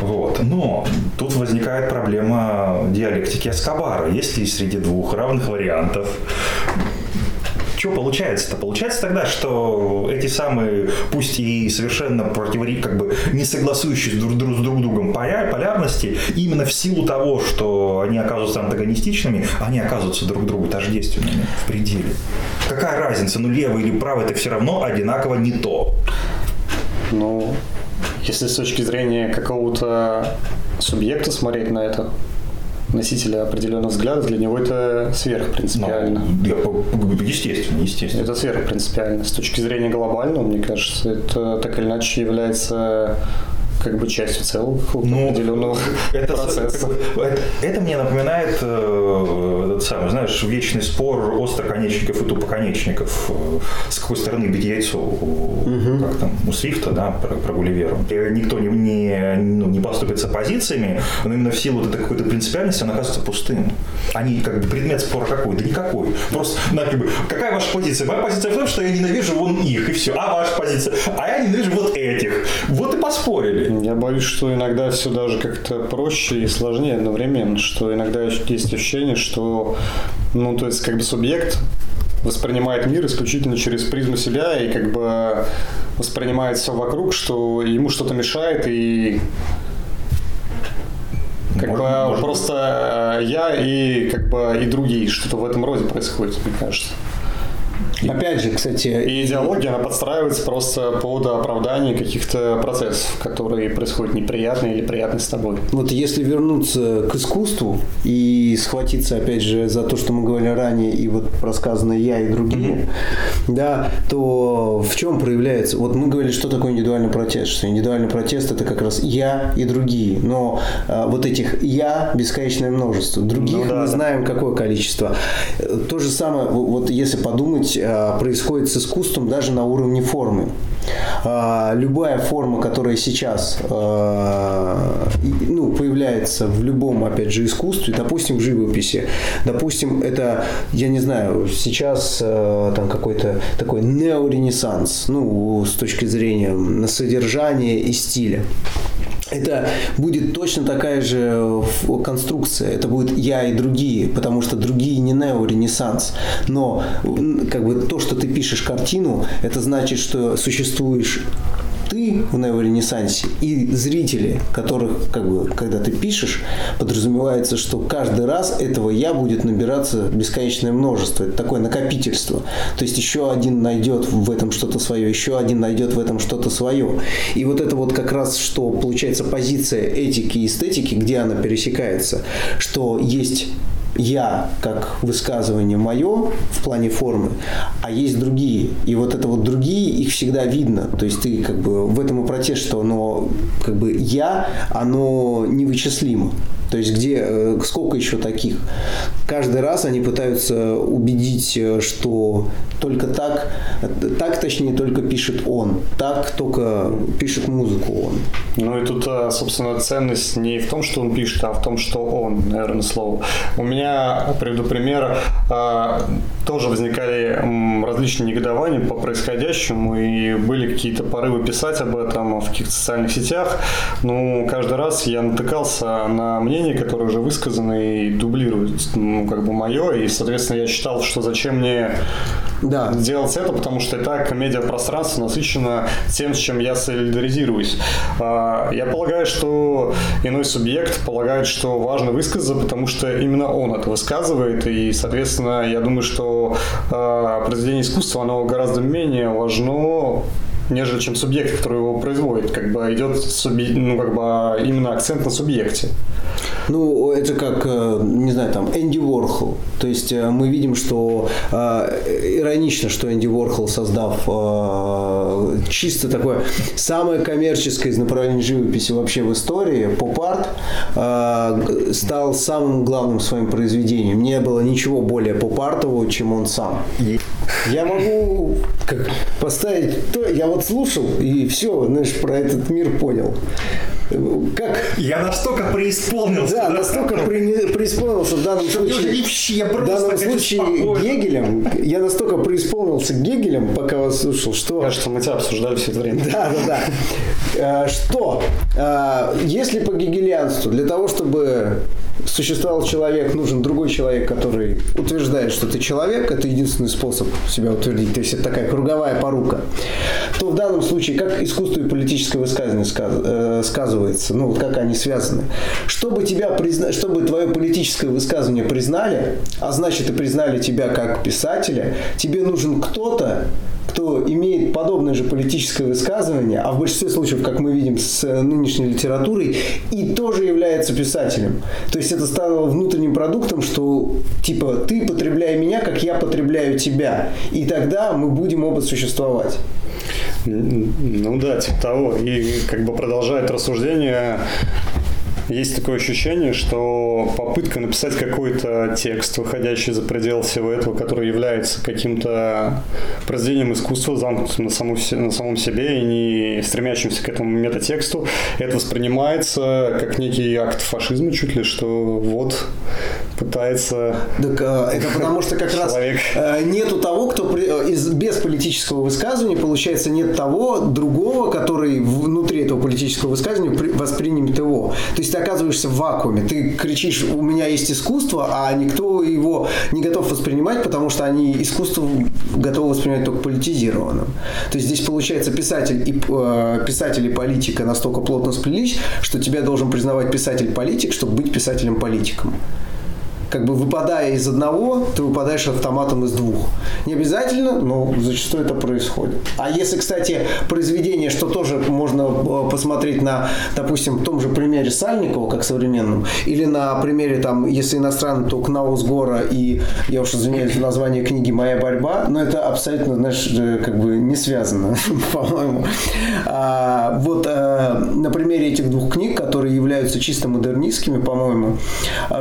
Вот. Но тут возникает проблема диалектики Эскобара. Если среди двух равных вариантов что получается-то? Получается тогда, что эти самые, пусть и совершенно противоречивые, как бы не согласующиеся друг, друг с друг другом полярности, именно в силу того, что они оказываются антагонистичными, они оказываются друг другу тождественными в пределе. Какая разница, ну левый или правый, это все равно одинаково не то. Ну, если с точки зрения какого-то субъекта смотреть на это, носителя определенных взглядов, для него это сверхпринципиально. Ну, естественно, естественно. Это сверхпринципиально. С точки зрения глобального, мне кажется, это так или иначе является как бы частью целого ну, определенного это, процесса. Это, это мне напоминает э, этот самый, знаешь, вечный спор остроконечников и тупоконечников. Э, с какой стороны бить яйцо угу. как там, у Свифта, да, про, про Гулливера. Никто не, не, ну, не поступит с оппозициями, но именно в силу вот этой какой-то принципиальности он оказывается пустым. Они как бы предмет спора какой? Да никакой. Просто, да, как бы, какая ваша позиция? Моя позиция в том, что я ненавижу вон их, и все. А ваша позиция? А я ненавижу вот этих. Вот и поспорили. Я боюсь, что иногда все даже как-то проще и сложнее одновременно, что иногда есть ощущение, что, ну, то есть, как бы субъект воспринимает мир исключительно через призму себя и как бы воспринимает все вокруг, что ему что-то мешает и как может, бы может просто быть. я и как бы и другие, что-то в этом роде происходит, мне кажется. Опять же, кстати... И идеология, она подстраивается просто под оправдание каких-то процессов, которые происходят неприятные или приятные с тобой. Вот если вернуться к искусству и схватиться, опять же, за то, что мы говорили ранее, и вот рассказанное «я» и другие, mm-hmm. да, то в чем проявляется? Вот мы говорили, что такое индивидуальный протест. Что индивидуальный протест – это как раз «я» и другие. Но а, вот этих «я» бесконечное множество. Других ну, да, мы да. знаем какое количество. То же самое, вот если подумать, а, происходит с искусством даже на уровне формы. А, любая форма, которая сейчас а, ну, появляется в любом, опять же, искусстве, допустим, в живописи, допустим, это, я не знаю, сейчас там какой-то такой неоренессанс, ну, с точки зрения содержания и стиля это будет точно такая же конструкция. Это будет я и другие, потому что другие не неоренессанс. Но как бы то, что ты пишешь картину, это значит, что существуешь ты в неоренессансе и зрители, которых, как бы, когда ты пишешь, подразумевается, что каждый раз этого я будет набираться бесконечное множество. Это такое накопительство. То есть еще один найдет в этом что-то свое, еще один найдет в этом что-то свое. И вот это вот как раз, что получается позиция этики и эстетики, где она пересекается, что есть я как высказывание мое в плане формы, а есть другие. И вот это вот другие, их всегда видно. То есть ты как бы в этом и протест, что оно как бы я, оно невычислимо. То есть где, э, сколько еще таких? Каждый раз они пытаются убедить, э, что только так, так точнее только пишет он, так только пишет музыку он. Ну и тут, э, собственно, ценность не в том, что он пишет, а в том, что он, наверное, слово. У меня, приведу пример, тоже возникали различные негодования по происходящему, и были какие-то порывы писать об этом в каких-то социальных сетях, но каждый раз я натыкался на мнение, которое уже высказано и дублирует, ну, как бы мое, и, соответственно, я считал, что зачем мне да. делать это, потому что и так медиапространство насыщено тем, с чем я солидаризируюсь. А, я полагаю, что иной субъект полагает, что важно высказаться, потому что именно он это высказывает, и, соответственно, я думаю, что а, произведение искусства, оно гораздо менее важно нежели чем субъект, который его производит. Как бы идет субъ... ну, как бы именно акцент на субъекте. Ну, это как, э, не знаю, там, Энди Уорхол. То есть э, мы видим, что э, иронично, что Энди Уорхол, создав э, чисто такое самое коммерческое из направлений живописи вообще в истории, поп-арт, э, стал самым главным своим произведением. Не было ничего более поп-артового, чем он сам. Я могу поставить то, я вот слушал и все, знаешь, про этот мир понял. Как? Я настолько преисполнился. Да, настолько при, преисполнился в данном случае. Я в данном случае Гегелем. Я настолько преисполнился Гегелем, пока вас слушал, что... Кажется, мы тебя обсуждали все это время. Да, да, да. Что, а, если по гегелианству, для того, чтобы существовал человек, нужен другой человек, который утверждает, что ты человек, это единственный способ себя утвердить, то есть это такая круговая порука, то в данном случае как искусство и политическое высказывание э, сказывается, ну вот как они связаны. Чтобы тебя призна... чтобы твое политическое высказывание признали, а значит и признали тебя как писателя, тебе нужен кто-то, кто имеет подобное же политическое высказывание, а в большинстве случаев, как мы видим с нынешней литературой, и тоже является писателем. То есть это стало внутренним продуктом, что типа ты потребляй меня, как я потребляю тебя. И тогда мы будем оба существовать. Ну да, типа того. И как бы продолжает рассуждение есть такое ощущение, что попытка написать какой-то текст, выходящий за пределы всего этого, который является каким-то произведением искусства, замкнутым на, саму, на самом себе и не стремящимся к этому метатексту, это воспринимается как некий акт фашизма чуть ли, что вот пытается... Так, э, это [laughs] потому что как раз э, нету того, кто при, э, из, без политического высказывания, получается, нет того другого, который внутри этого политического высказывания при, воспримет его. То есть ты оказываешься в вакууме. Ты кричишь, у меня есть искусство, а никто его не готов воспринимать, потому что они искусство готовы воспринимать только политизированным. То есть здесь получается писатель и, э, писатель и политика настолько плотно сплелись, что тебя должен признавать писатель-политик, чтобы быть писателем-политиком как бы выпадая из одного, ты выпадаешь автоматом из двух. Не обязательно, но зачастую это происходит. А если, кстати, произведение, что тоже можно э, посмотреть на, допустим, том же примере Сальникова, как современном, или на примере, там, если иностранный, то Кнаусгора и, я уж извиняюсь за название книги «Моя борьба», но это абсолютно, знаешь, э, как бы не связано, [laughs] по-моему. А, вот а, на примере этих двух книг, которые являются чисто модернистскими, по-моему,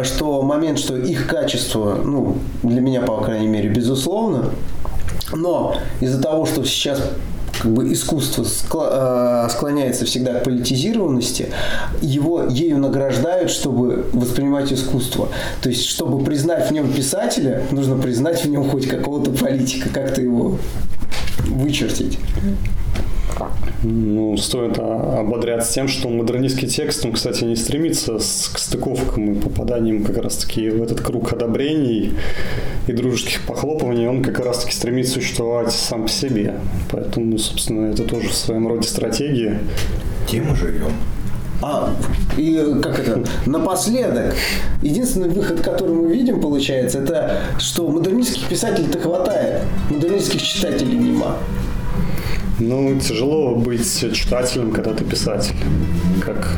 что момент, что их качество, ну, для меня, по крайней мере, безусловно, но из-за того, что сейчас как бы искусство э, склоняется всегда к политизированности, его ею награждают, чтобы воспринимать искусство. То есть, чтобы признать в нем писателя, нужно признать в нем хоть какого-то политика, как-то его вычертить. Ну, стоит ободряться тем, что модернистский текст, он, кстати, не стремится к стыковкам и попаданиям как раз-таки в этот круг одобрений и дружеских похлопываний, он как раз-таки стремится существовать сам по себе. Поэтому, собственно, это тоже в своем роде стратегия. Тем мы живем. А, и как это, напоследок, единственный выход, который мы видим, получается, это что модернистских писателей-то хватает, модернистских читателей нема. Ну, тяжело быть читателем, когда ты писатель. Как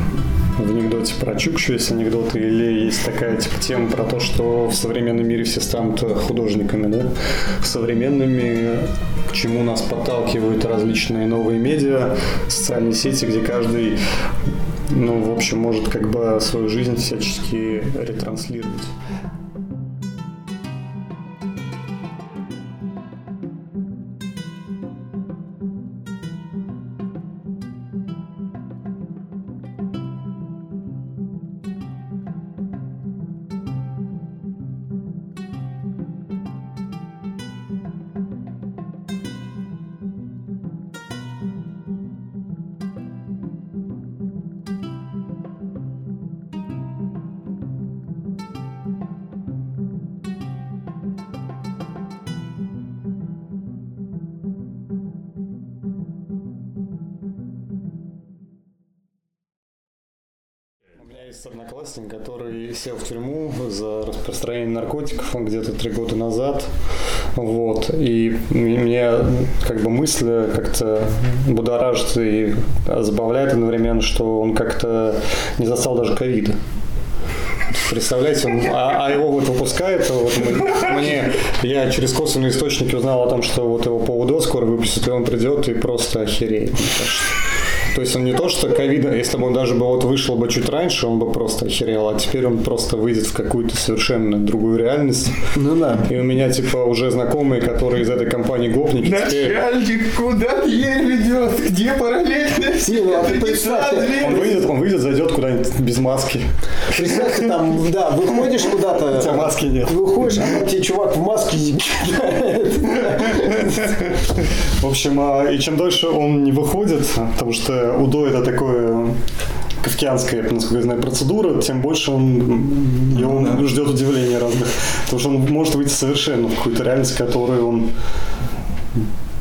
в анекдоте про Чукчу есть анекдоты, или есть такая типа тема про то, что в современном мире все станут художниками, да? Современными, к чему нас подталкивают различные новые медиа, социальные сети, где каждый, ну, в общем, может как бы свою жизнь всячески ретранслировать. За распространение наркотиков, он где-то три года назад. Вот. И мне как бы мысль как-то будоражит и забавляет одновременно, что он как-то не застал даже ковида. Представляете, он, а, а его вот выпускают, вот мы, мне, я через косвенные источники узнал о том, что вот его по УДО скоро выпустят, и он придет и просто охереет, мне кажется. То есть он не то, что ковид, если бы он даже бы вот вышел бы чуть раньше, он бы просто охерел, а теперь он просто выйдет в какую-то совершенно другую реальность. Ну да. И у меня типа уже знакомые, которые из этой компании гопники. Начальник, теперь... куда дверь ведет? Где параллельность? Не, ну, а он выйдет, он выйдет, зайдет куда-нибудь без маски. Представь, ты там, да, выходишь куда-то. У тебя маски нет. Выходишь, а тебе чувак в маске В общем, а, и чем дольше он не выходит, потому что УДО это такое кавкианская, насколько я знаю, процедура, тем больше он, его да. ждет удивления разных. Потому что он может выйти совершенно в какую-то реальность, которую он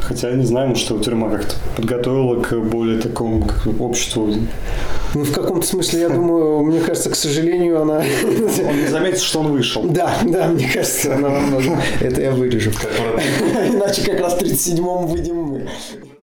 Хотя я не знаю, может, его тюрьма как-то подготовила к более такому как, обществу. Ну, в каком-то смысле, я думаю, мне кажется, к сожалению, она... [laughs] Он не заметит, что он вышел. Да, да, мне кажется, она намного... [laughs] Это я вырежу. [laughs] Иначе как раз в 37-м выйдем мы.